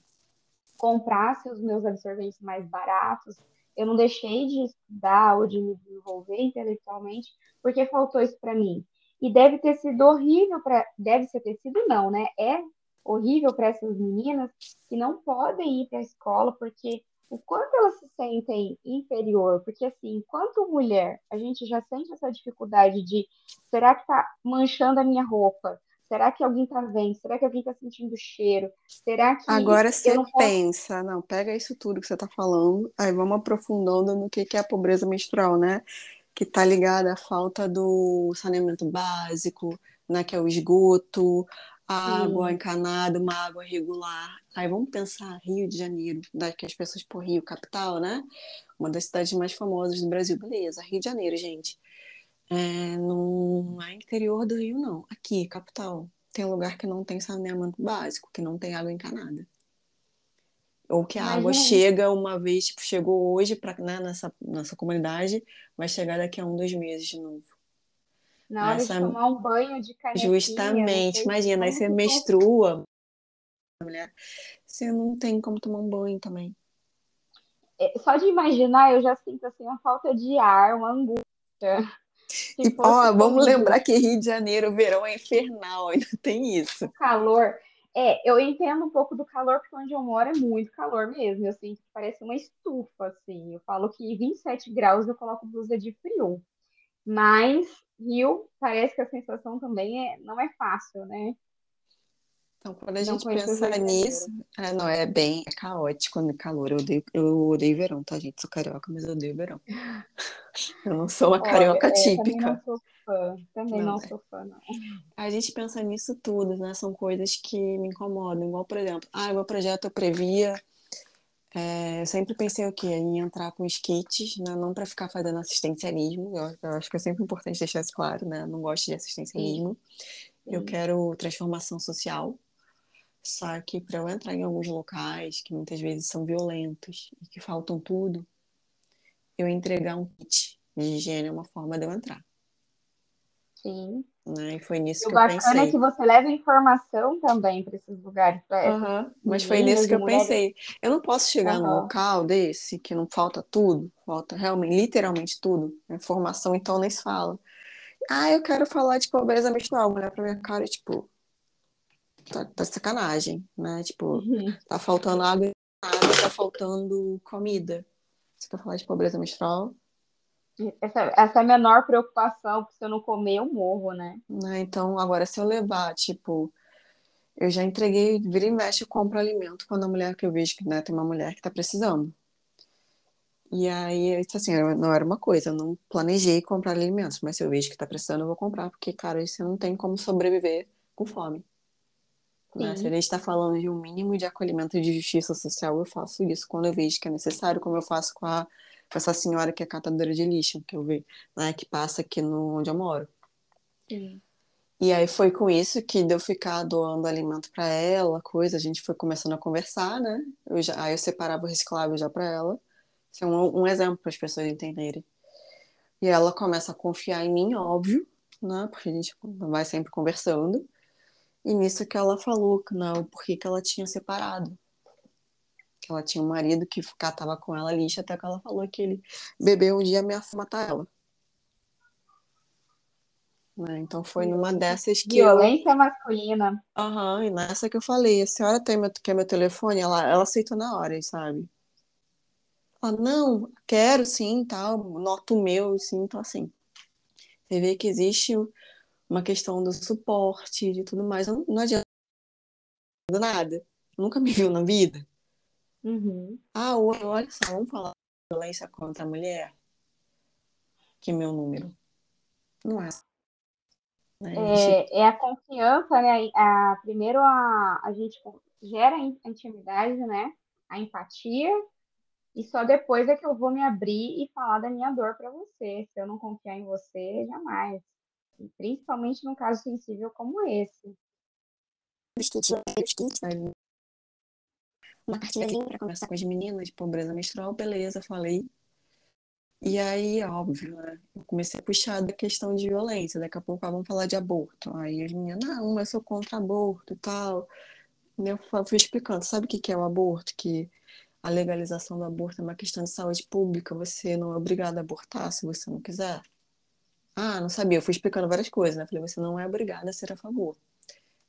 Speaker 2: comprasse os meus absorventes mais baratos, eu não deixei de estudar ou de me desenvolver intelectualmente porque faltou isso para mim. E deve ter sido horrível para. Deve ter sido, não, né? É horrível para essas meninas que não podem ir para a escola porque o quanto elas se sentem inferior, porque assim, enquanto mulher, a gente já sente essa dificuldade de será que tá manchando a minha roupa? Será que alguém está vendo? Será que alguém está sentindo o cheiro? Será que.
Speaker 1: Agora você não pensa, posso... não, pega isso tudo que você está falando, aí vamos aprofundando no que, que é a pobreza menstrual, né? Que está ligada à falta do saneamento básico, né? Que é o esgoto, a água encanada, uma água regular. Aí vamos pensar Rio de Janeiro, que as pessoas por Rio, capital, né? Uma das cidades mais famosas do Brasil. Beleza, Rio de Janeiro, gente. É, não é interior do Rio, não. Aqui, capital. Tem lugar que não tem saneamento básico, que não tem água encanada. Ou que a água chega uma vez, tipo, chegou hoje pra, né, nessa, nessa comunidade, vai chegar daqui a um, dois meses de novo.
Speaker 2: Na hora Essa... de tomar um banho de canequinha.
Speaker 1: Justamente, imagina, aí você menstrua, mulher, você não tem como tomar um banho também.
Speaker 2: É, só de imaginar, eu já sinto assim uma falta de ar, uma angústia.
Speaker 1: E, ó, vamos lembrar que Rio de Janeiro, o verão é infernal, ainda tem isso.
Speaker 2: O calor. É, eu entendo um pouco do calor, porque onde eu moro é muito calor mesmo. Eu sinto que parece uma estufa, assim. Eu falo que 27 graus eu coloco blusa de frio. Mas Rio, parece que a sensação também é, não é fácil, né?
Speaker 1: Então, quando a gente pensa nisso, é, não, é bem é caótico no calor. Eu odeio, eu odeio verão, tá, gente? Sou carioca, mas eu odeio verão. Eu não sou uma carioca Olha, típica.
Speaker 2: É, também não sou fã, também não, não sou fã, não.
Speaker 1: A gente pensa nisso tudo, né? São coisas que me incomodam. Igual, por exemplo, ah, meu projeto eu previa. É, eu sempre pensei o quê? Em entrar com skits, né? não para ficar fazendo assistencialismo. Eu, eu, acho que é sempre importante deixar isso claro, né? Eu não gosto de assistencialismo. Sim. Eu quero transformação social. Só que para eu entrar em alguns locais que muitas vezes são violentos e que faltam tudo, eu entregar um kit de higiene é uma forma de eu entrar.
Speaker 2: Sim.
Speaker 1: Né? E foi nisso que eu pensei. O bacana
Speaker 2: é que você leva informação também para esses lugares.
Speaker 1: Uhum. Mas foi nisso que eu mulheres. pensei. Eu não posso chegar uhum. num local desse que não falta tudo, falta realmente, literalmente tudo. Informação, então, nem se fala. Ah, eu quero falar de pobreza menstrual. Olhar pra minha cara tipo, tá, tá sacanagem, né? Tipo, uhum. tá faltando água, tá faltando comida. Você quer falar de pobreza menstrual?
Speaker 2: Essa, essa é a menor preocupação, porque se eu não comer, eu morro, né?
Speaker 1: né? Então, agora, se eu levar, tipo, eu já entreguei, vira e mexe, eu compro alimento quando a mulher que eu vejo que né, tem uma mulher que tá precisando. E aí, assim, não era uma coisa, eu não planejei comprar alimentos, mas se eu vejo que tá precisando, eu vou comprar, porque, cara, isso não tem como sobreviver com fome. Né? Se a gente está falando de um mínimo de acolhimento de justiça social, eu faço isso quando eu vejo que é necessário, como eu faço com, a, com essa senhora que é catadora de lixo, que eu vejo, né, que passa aqui no, onde eu moro.
Speaker 2: Sim.
Speaker 1: E aí foi com isso que deu ficar doando alimento para ela, coisa, a gente foi começando a conversar, né? Eu já, aí eu separava o reciclável já para ela. Isso é um, um exemplo para as pessoas entenderem. E ela começa a confiar em mim, óbvio, né? Porque a gente vai sempre conversando. E nisso que ela falou, não, porque que ela tinha separado. Que ela tinha um marido que catava com ela lixo, até que ela falou que ele bebeu um dia ameaçou matar ela. Né? Então foi numa dessas que.
Speaker 2: Violência
Speaker 1: eu...
Speaker 2: masculina.
Speaker 1: Aham, uhum, e nessa que eu falei, a senhora tem meu, quer meu telefone? Ela, ela aceitou na hora, sabe? Ela, não, quero sim, tal, noto o meu, sim, então assim. Você vê que existe uma questão do suporte, de tudo mais. Não, não adianta nada. Nunca me viu na vida.
Speaker 2: Uhum.
Speaker 1: Ah, olha só, vamos falar de violência contra a mulher? Que meu número. Não é.
Speaker 2: Né? É, é a confiança, né? A, primeiro a, a gente gera a intimidade, né? A empatia, e só depois é que eu vou me abrir e falar da minha dor para você. Se eu não confiar em você, jamais. Principalmente num caso sensível como esse.
Speaker 1: Uma cartilhazinha para conversar com as meninas de pobreza menstrual, beleza, falei. E aí, óbvio, né? Eu comecei a puxar da questão de violência. Daqui a pouco ah, vamos falar de aborto. Aí as meninas, não, mas eu sou contra aborto e tal. E eu fui explicando, sabe o que é o aborto? Que a legalização do aborto é uma questão de saúde pública. Você não é obrigado a abortar se você não quiser. Ah, não sabia. Eu fui explicando várias coisas, né? Falei, você não é obrigada a ser a favor.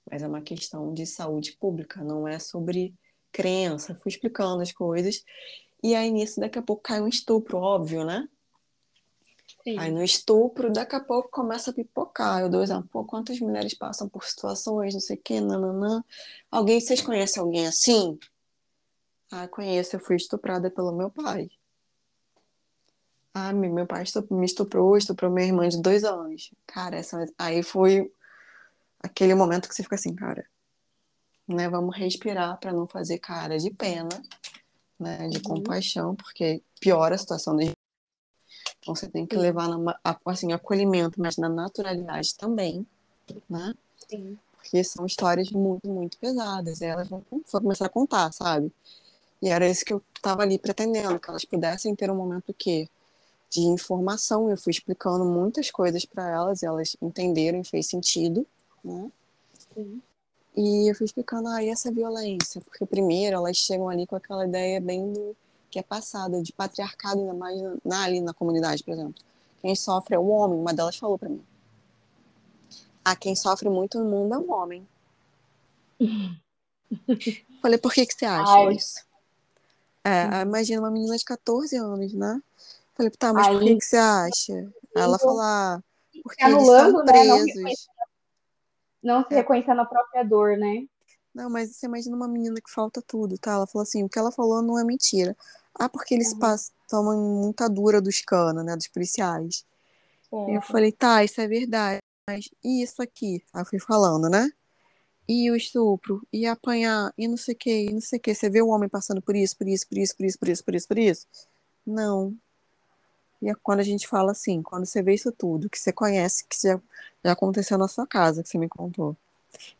Speaker 1: Mas é uma questão de saúde pública, não é sobre crença. Fui explicando as coisas. E aí nisso, daqui a pouco cai um estupro, óbvio, né? Sim. Aí no estupro, daqui a pouco começa a pipocar. Eu dou exemplo, pô, quantas mulheres passam por situações, não sei o quê, nananã. Alguém, vocês conhecem alguém assim? Ah, conheço, eu fui estuprada pelo meu pai. Ah, meu pai me estuprou, estuprou minha irmã de dois anos. Cara, essa... aí foi aquele momento que você fica assim, cara, né? Vamos respirar para não fazer cara de pena né, de uhum. compaixão, porque piora a situação da Então você tem que Sim. levar na, assim, acolhimento, mas na naturalidade também, né?
Speaker 2: Sim.
Speaker 1: Porque são histórias muito, muito pesadas. E elas vão, vão começar a contar, sabe? E era isso que eu estava ali pretendendo, que elas pudessem ter um momento que de informação. Eu fui explicando muitas coisas para elas, elas entenderam e fez sentido, né?
Speaker 2: Sim.
Speaker 1: E eu fui explicando, ah, e essa violência? Porque primeiro elas chegam ali com aquela ideia bem do que é passada, de patriarcado, ainda mais na, ali na comunidade, por exemplo. Quem sofre é o homem, uma delas falou para mim. Ah, quem sofre muito no mundo é o homem. Falei, por que, que você acha Ai. isso? É, imagina uma menina de 14 anos, né? Falei, tá, mas Aí, por que, que você acha? Aí ela falou, ah, porque eles são presos. Né?
Speaker 2: não se é. reconhecer na própria dor, né?
Speaker 1: Não, mas você imagina uma menina que falta tudo, tá? Ela falou assim, o que ela falou não é mentira. Ah, porque eles uhum. passam, tomam muita dura dos canos, né? Dos policiais. Eu falei, tá, isso é verdade. Mas e isso aqui? Aí eu fui falando, né? E o estupro, e apanhar, e não sei o que, e não sei o que. Você vê o homem passando por isso, por isso, por isso, por isso, por isso, por isso, por isso? Não. E é quando a gente fala assim, quando você vê isso tudo, que você conhece, que já, já aconteceu na sua casa, que você me contou,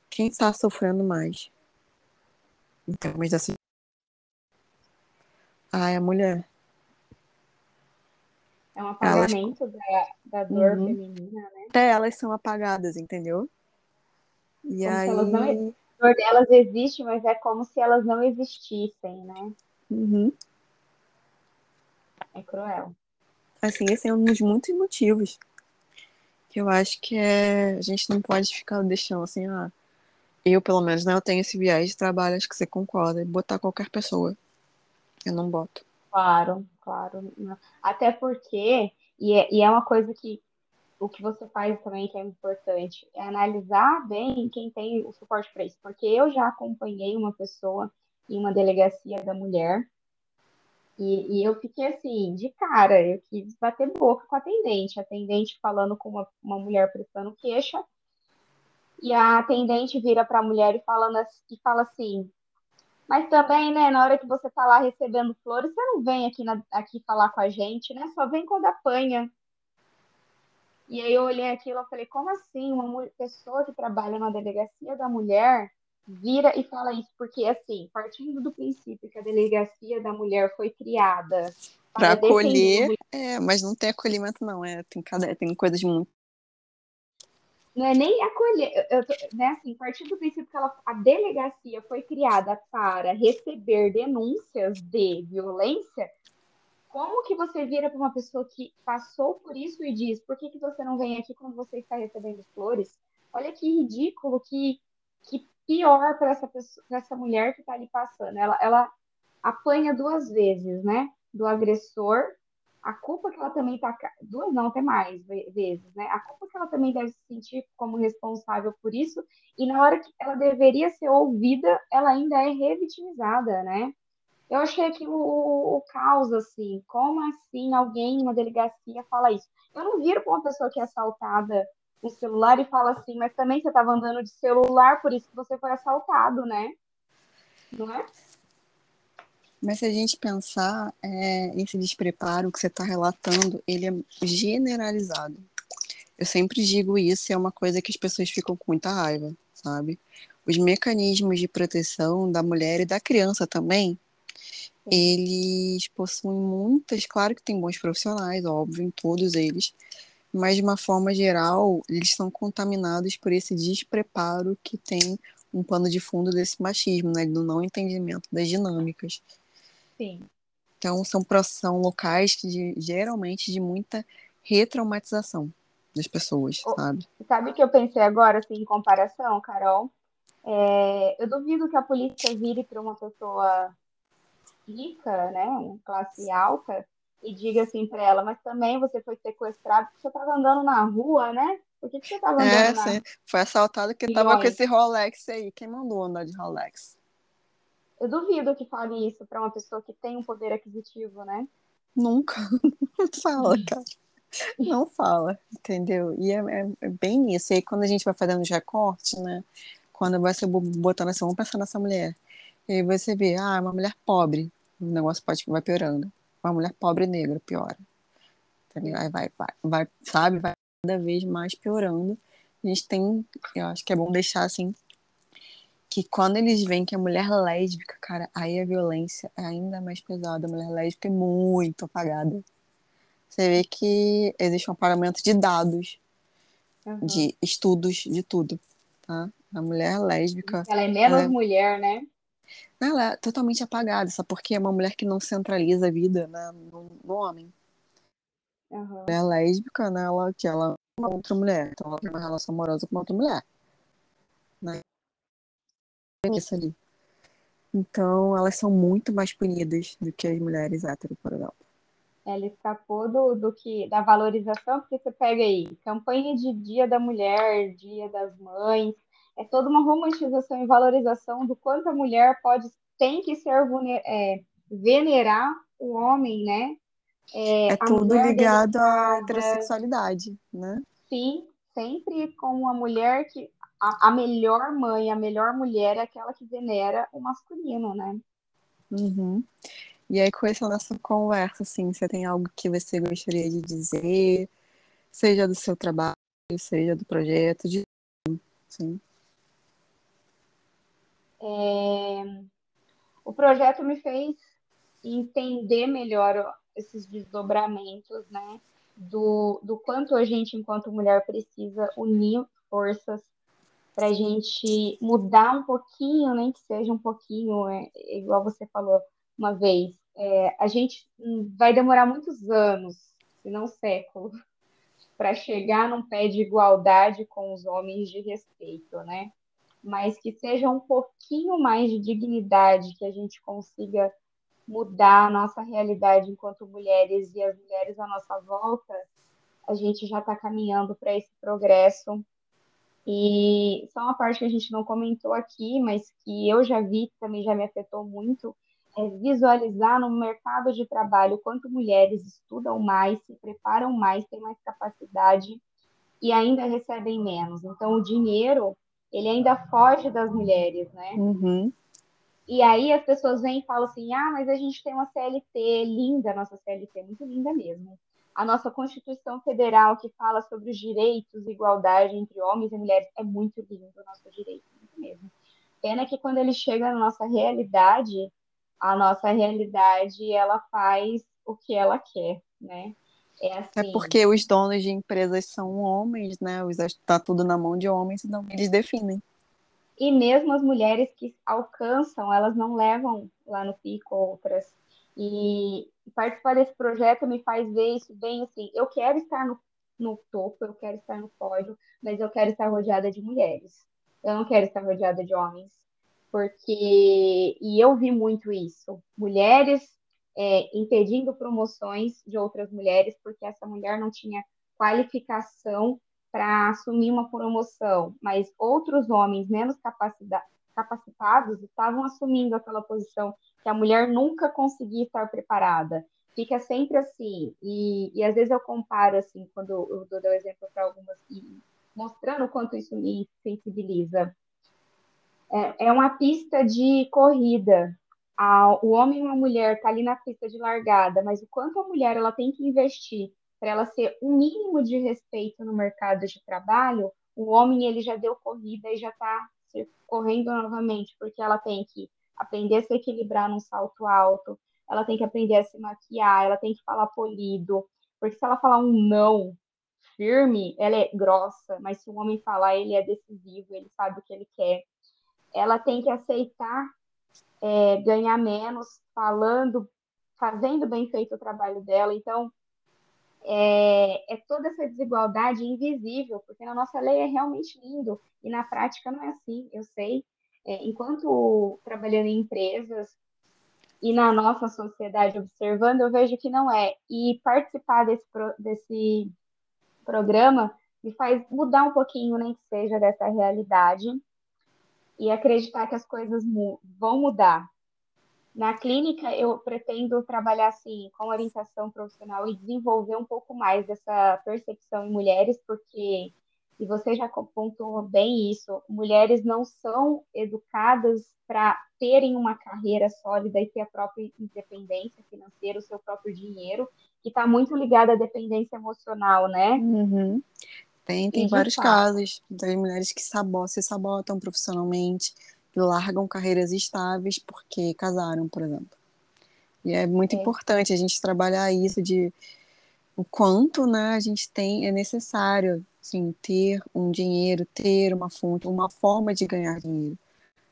Speaker 1: quem está sofrendo mais? Em termos dessa. Ah, é a mulher.
Speaker 2: É um apagamento elas... da, da dor uhum. feminina, né?
Speaker 1: Até elas são apagadas, entendeu? E como aí.
Speaker 2: Não... A dor delas existe, mas é como se elas não existissem, né?
Speaker 1: Uhum.
Speaker 2: É cruel.
Speaker 1: Assim, esse é um dos muitos motivos que eu acho que é. A gente não pode ficar deixando assim, ah, eu pelo menos, né? Eu tenho esse viés de trabalho, acho que você concorda, botar qualquer pessoa. Eu não boto.
Speaker 2: Claro, claro. Até porque, e é, e é uma coisa que o que você faz também que é importante, é analisar bem quem tem o suporte para isso. Porque eu já acompanhei uma pessoa em uma delegacia da mulher e, e, eu fiquei assim, de cara, eu quis bater boca com a atendente, a atendente falando com uma, uma mulher prestando queixa, e a atendente vira para a mulher e, falando, e fala assim, mas também, né, na hora que você tá lá recebendo flores, você não vem aqui, na, aqui falar com a gente, né? Só vem quando apanha. E aí eu olhei aquilo e falei, como assim? Uma pessoa que trabalha na delegacia da mulher vira e fala isso, porque assim, partindo do princípio que a delegacia da mulher foi criada
Speaker 1: para acolher, é, mas não tem acolhimento não, é, tem cada tem coisas muito
Speaker 2: não é nem acolher, eu né, assim, partindo do princípio que ela, a delegacia foi criada para receber denúncias de violência, como que você vira para uma pessoa que passou por isso e diz, por que, que você não vem aqui quando você está recebendo flores? Olha que ridículo, que, que pior para essa pessoa, essa mulher que está ali passando. Ela, ela apanha duas vezes, né? Do agressor, a culpa que ela também está, duas não, até mais vezes, né? A culpa que ela também deve se sentir como responsável por isso, e na hora que ela deveria ser ouvida, ela ainda é revitimizada, né? Eu achei aquilo o, o caos, assim. Como assim alguém numa delegacia fala isso? Eu não viro com uma pessoa que é assaltada no celular e fala assim, mas também você estava andando de celular, por isso que você foi assaltado, né? Não é?
Speaker 1: Mas se a gente pensar, é, esse despreparo que você está relatando, ele é generalizado. Eu sempre digo isso, é uma coisa que as pessoas ficam com muita raiva, sabe? Os mecanismos de proteção da mulher e da criança também eles possuem muitas, claro que tem bons profissionais, óbvio, em todos eles, mas de uma forma geral, eles são contaminados por esse despreparo que tem um pano de fundo desse machismo, né, do não entendimento das dinâmicas.
Speaker 2: Sim.
Speaker 1: Então, são, são locais que de, geralmente de muita retraumatização das pessoas, sabe?
Speaker 2: Sabe o que eu pensei agora, assim, em comparação, Carol? É, eu duvido que a polícia vire para uma pessoa rica, né, classe alta, e diga assim para ela, mas também você foi sequestrado porque você estava andando na rua, né? Por que, que você estava andando é, na sim.
Speaker 1: Foi assaltado porque estava com esse Rolex aí. Quem mandou andar de Rolex?
Speaker 2: Eu duvido que fale isso para uma pessoa que tem um poder aquisitivo, né?
Speaker 1: Nunca. Não fala, cara. Não fala, entendeu? E é, é, é, bem isso. E aí, quando a gente vai fazendo os recortes, né? Quando vai ser botando assim, vamos pensar nessa mulher. E aí você vê, ah, é uma mulher pobre o negócio pode vai piorando. Uma mulher pobre negra piora. Aí vai, vai, vai, sabe, vai cada vez mais piorando. A gente tem, eu acho que é bom deixar assim, que quando eles veem que a mulher lésbica, cara, aí a violência é ainda mais pesada. A mulher lésbica é muito apagada. Você vê que existe um apagamento de dados, uhum. de estudos, de tudo, tá? A mulher lésbica.
Speaker 2: Ela é menos ela é... mulher, né?
Speaker 1: Ela é totalmente apagada, sabe? Porque é uma mulher que não centraliza a vida né, no, no homem.
Speaker 2: Uhum.
Speaker 1: Ela é lésbica, né? Ela, que ela é uma outra mulher. Então ela tem uma relação amorosa com uma outra mulher. Né? Isso ali. Então elas são muito mais punidas do que as mulheres hétero, por exemplo.
Speaker 2: Ela escapou do, do que da valorização, porque você pega aí, campanha de Dia da Mulher, Dia das Mães, é toda uma romantização e valorização do quanto a mulher pode tem que ser é, venerar o homem, né?
Speaker 1: É, é tudo ligado à heterossexualidade, né?
Speaker 2: Sim, sempre com a mulher que a, a, melhor mãe, a melhor mulher é aquela que venera o masculino, né?
Speaker 1: Uhum. E aí, com essa nossa conversa, assim, você tem algo que você gostaria de dizer, seja do seu trabalho, seja do projeto, de sim.
Speaker 2: É... O projeto me fez entender melhor esses desdobramentos, né? Do, do quanto a gente, enquanto mulher, precisa unir forças para a gente mudar um pouquinho, nem que seja um pouquinho, é, igual você falou uma vez. É, a gente vai demorar muitos anos, se não séculos, para chegar num pé de igualdade com os homens de respeito, né? Mas que seja um pouquinho mais de dignidade, que a gente consiga mudar a nossa realidade enquanto mulheres e as mulheres à nossa volta, a gente já está caminhando para esse progresso. E só uma parte que a gente não comentou aqui, mas que eu já vi, que também já me afetou muito, é visualizar no mercado de trabalho quanto mulheres estudam mais, se preparam mais, têm mais capacidade e ainda recebem menos. Então, o dinheiro ele ainda foge das mulheres, né?
Speaker 1: Uhum.
Speaker 2: E aí as pessoas vêm e falam assim: ah, mas a gente tem uma CLT linda, a nossa CLT é muito linda mesmo. A nossa Constituição Federal, que fala sobre os direitos e igualdade entre homens e mulheres, é muito lindo o nosso direito, muito mesmo. Pena que quando ele chega na nossa realidade, a nossa realidade ela faz o que ela quer, né? É, é, assim...
Speaker 1: é porque os donos de empresas são homens, né? Está tudo na mão de homens, então eles definem.
Speaker 2: E mesmo as mulheres que alcançam, elas não levam lá no pico outras. E, participar desse projeto me faz ver isso bem assim. Eu quero estar no, no topo, eu quero estar no pódio, mas eu quero estar rodeada de mulheres. Eu não quero estar rodeada de homens, porque e eu vi muito isso, mulheres é, impedindo promoções de outras mulheres porque essa mulher não tinha qualificação para assumir uma promoção, mas outros homens menos capacitados estavam assumindo aquela posição que a mulher nunca conseguia estar preparada. Fica sempre assim, e, e às vezes eu comparo assim, quando eu dou o exemplo para algumas, e mostrando o quanto isso me sensibiliza. É, é uma pista de corrida. A, o homem e uma mulher tá ali na pista de largada, mas o quanto a mulher ela tem que investir para ela ser um mínimo de respeito no mercado de trabalho, o homem ele já deu corrida e já está correndo novamente, porque ela tem que aprender a se equilibrar num salto alto, ela tem que aprender a se maquiar, ela tem que falar polido, porque se ela falar um não firme, ela é grossa, mas se o homem falar, ele é decisivo, ele sabe o que ele quer. Ela tem que aceitar é, ganhar menos, falando, fazendo bem feito o trabalho dela. Então, é, é, toda essa desigualdade invisível, porque na nossa lei é realmente lindo e na prática não é assim, eu sei. É, enquanto trabalhando em empresas e na nossa sociedade observando, eu vejo que não é. E participar desse, desse programa me faz mudar um pouquinho, nem que seja dessa realidade, e acreditar que as coisas mu vão mudar. Na clínica, eu pretendo trabalhar assim com orientação profissional e desenvolver um pouco mais dessa percepção em mulheres, porque, e você já pontuou bem isso, mulheres não são educadas para terem uma carreira sólida e ter a própria independência financeira, o seu próprio dinheiro, que está muito ligada à dependência emocional, né?
Speaker 1: Uhum. Tem, tem vários fato. casos das mulheres que sabotam, se sabotam profissionalmente, que largam carreiras estáveis porque casaram, por exemplo. E é muito é. importante a gente trabalhar isso de o quanto né, a gente tem, é necessário assim, ter um dinheiro, ter uma fonte, uma forma de ganhar dinheiro.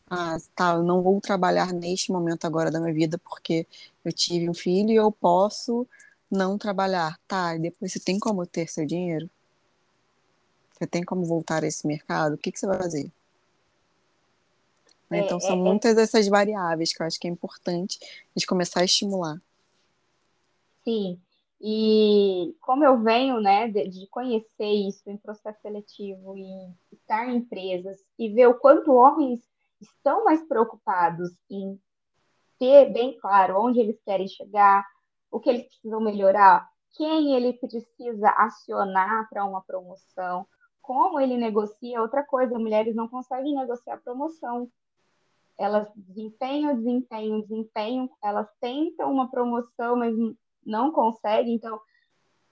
Speaker 1: Ah, tá, eu não vou trabalhar neste momento agora da minha vida porque eu tive um filho e eu posso não trabalhar. Tá, e depois você tem como ter seu dinheiro? Você tem como voltar a esse mercado? O que, que você vai fazer? É, então, são é, é, muitas dessas variáveis que eu acho que é importante a gente começar a estimular.
Speaker 2: Sim, e como eu venho, né, de, de conhecer isso em processo seletivo e estar em empresas e ver o quanto homens estão mais preocupados em ter bem claro onde eles querem chegar, o que eles precisam melhorar, quem ele precisa acionar para uma promoção, como ele negocia outra coisa, mulheres não conseguem negociar promoção. Elas desempenham, desempenham, desempenham, elas tentam uma promoção, mas não conseguem. Então,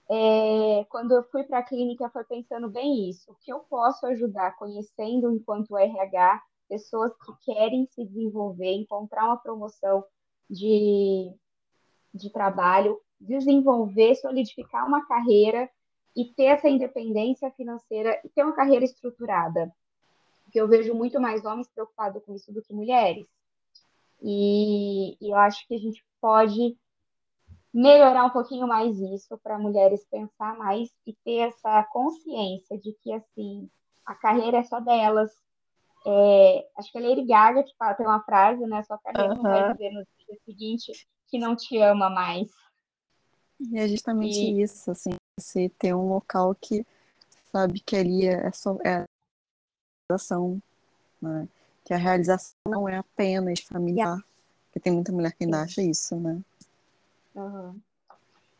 Speaker 2: é, quando eu fui para a clínica, foi pensando bem isso. O que eu posso ajudar, conhecendo enquanto RH, pessoas que querem se desenvolver, encontrar uma promoção de, de trabalho, desenvolver, solidificar uma carreira e ter essa independência financeira e ter uma carreira estruturada. Porque eu vejo muito mais homens preocupados com isso do que mulheres. E, e eu acho que a gente pode melhorar um pouquinho mais isso para mulheres pensar mais e ter essa consciência de que assim a carreira é só delas. É, acho que é Lady Gaga que fala, tem uma frase, né? Sua carreira uhum. não vai dizer no dia seguinte que não te ama mais.
Speaker 1: E é justamente e... isso, assim, você ter um local que sabe que ali é só é a realização, né? Que a realização não é apenas familiar, porque tem muita mulher que ainda acha isso, né?
Speaker 2: Uhum.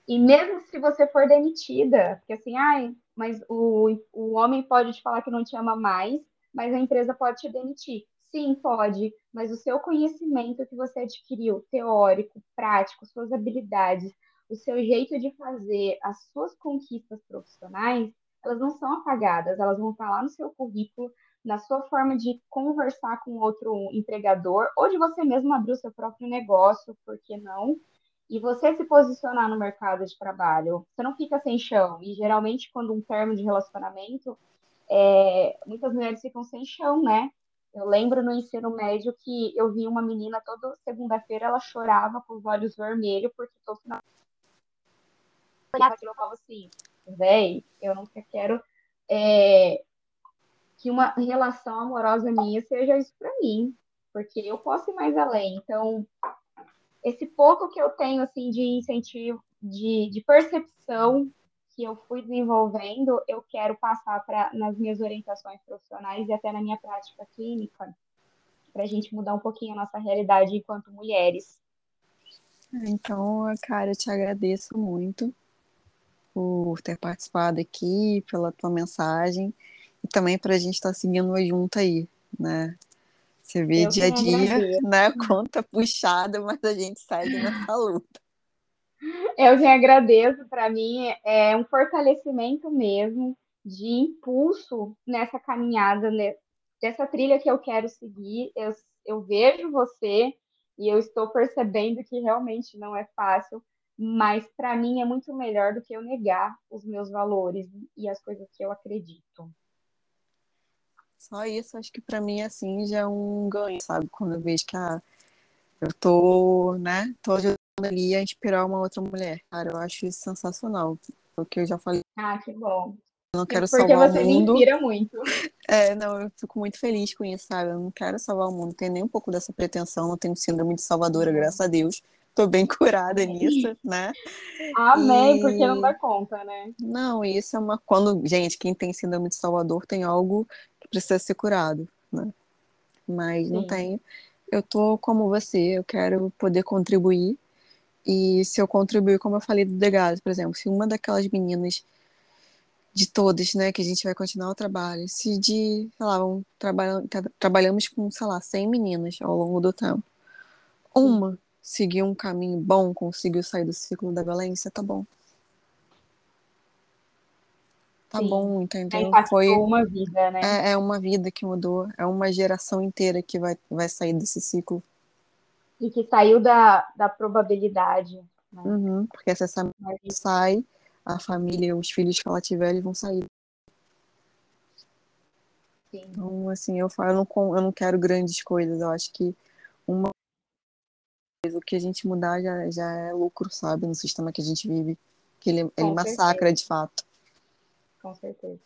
Speaker 2: E mesmo se você for demitida, porque assim, ai, mas o, o homem pode te falar que não te ama mais, mas a empresa pode te demitir. Sim, pode, mas o seu conhecimento que você adquiriu, teórico, prático, suas habilidades, o seu jeito de fazer, as suas conquistas profissionais, elas não são apagadas, elas vão estar lá no seu currículo, na sua forma de conversar com outro empregador, ou de você mesmo abrir o seu próprio negócio, por que não? E você se posicionar no mercado de trabalho, você não fica sem chão. E geralmente, quando um termo de relacionamento, é, muitas mulheres ficam sem chão, né? Eu lembro no ensino médio que eu vi uma menina toda segunda-feira, ela chorava com os olhos vermelhos, porque todo final olhava aquilo assim, véi, eu nunca quero é, que uma relação amorosa minha seja isso para mim, porque eu posso ir mais além. Então, esse pouco que eu tenho assim de incentivo, de, de percepção que eu fui desenvolvendo, eu quero passar para nas minhas orientações profissionais e até na minha prática clínica, para gente mudar um pouquinho a nossa realidade enquanto mulheres.
Speaker 1: Então, cara, eu te agradeço muito por ter participado aqui, pela tua mensagem e também para a gente estar tá seguindo junto aí, né? Você vê eu dia a dia, né? Conta puxada, mas a gente segue nessa luta.
Speaker 2: Eu que agradeço, para mim é um fortalecimento mesmo de impulso nessa caminhada, né? dessa trilha que eu quero seguir. Eu, eu vejo você e eu estou percebendo que realmente não é fácil, mas para mim é muito melhor do que eu negar os meus valores e as coisas que eu acredito.
Speaker 1: Só isso, acho que para mim assim já é um ganho, sabe? Quando eu vejo que ah, eu tô, né, tô ajudando ali a inspirar uma outra mulher. Cara, eu acho isso sensacional. Porque eu já falei.
Speaker 2: Ah, que bom.
Speaker 1: Eu não quero Porque salvar o mundo. Porque
Speaker 2: você me inspira muito.
Speaker 1: É, não, eu fico muito feliz com isso, sabe? Eu não quero salvar o mundo, não tenho nem um pouco dessa pretensão, não tenho síndrome de salvadora, graças a Deus. Tô bem curada nisso, né?
Speaker 2: Amém, e... porque não dá conta, né?
Speaker 1: Não, isso é uma. Quando, gente, quem tem síndrome de Salvador tem algo que precisa ser curado, né? Mas Sim. não tenho. Eu tô como você, eu quero poder contribuir. E se eu contribuir, como eu falei do Degato, por exemplo, se uma daquelas meninas de todas, né, que a gente vai continuar o trabalho, se de, sei lá, um, trabalha, trabalhamos com, sei lá, 100 meninas ao longo do tempo, uma seguiu um caminho bom, conseguiu sair do ciclo da violência, tá bom. Tá Sim. bom, entendeu?
Speaker 2: Foi uma vida, né?
Speaker 1: É, é, uma vida que mudou, é uma geração inteira que vai, vai sair desse ciclo.
Speaker 2: E que saiu da, da probabilidade.
Speaker 1: Né? Uhum, porque se essa Mas... sai, a família, os filhos que ela tiver, eles vão sair. Sim. Então, assim, eu falo, eu não, eu não quero grandes coisas, eu acho que uma o que a gente mudar já, já é lucro, sabe, no sistema que a gente vive. Que ele, ele massacra de fato.
Speaker 2: Com certeza.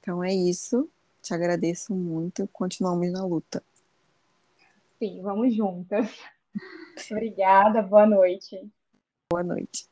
Speaker 1: Então é isso. Te agradeço muito. Continuamos na luta.
Speaker 2: Sim, vamos juntas. Obrigada, boa noite.
Speaker 1: Boa noite.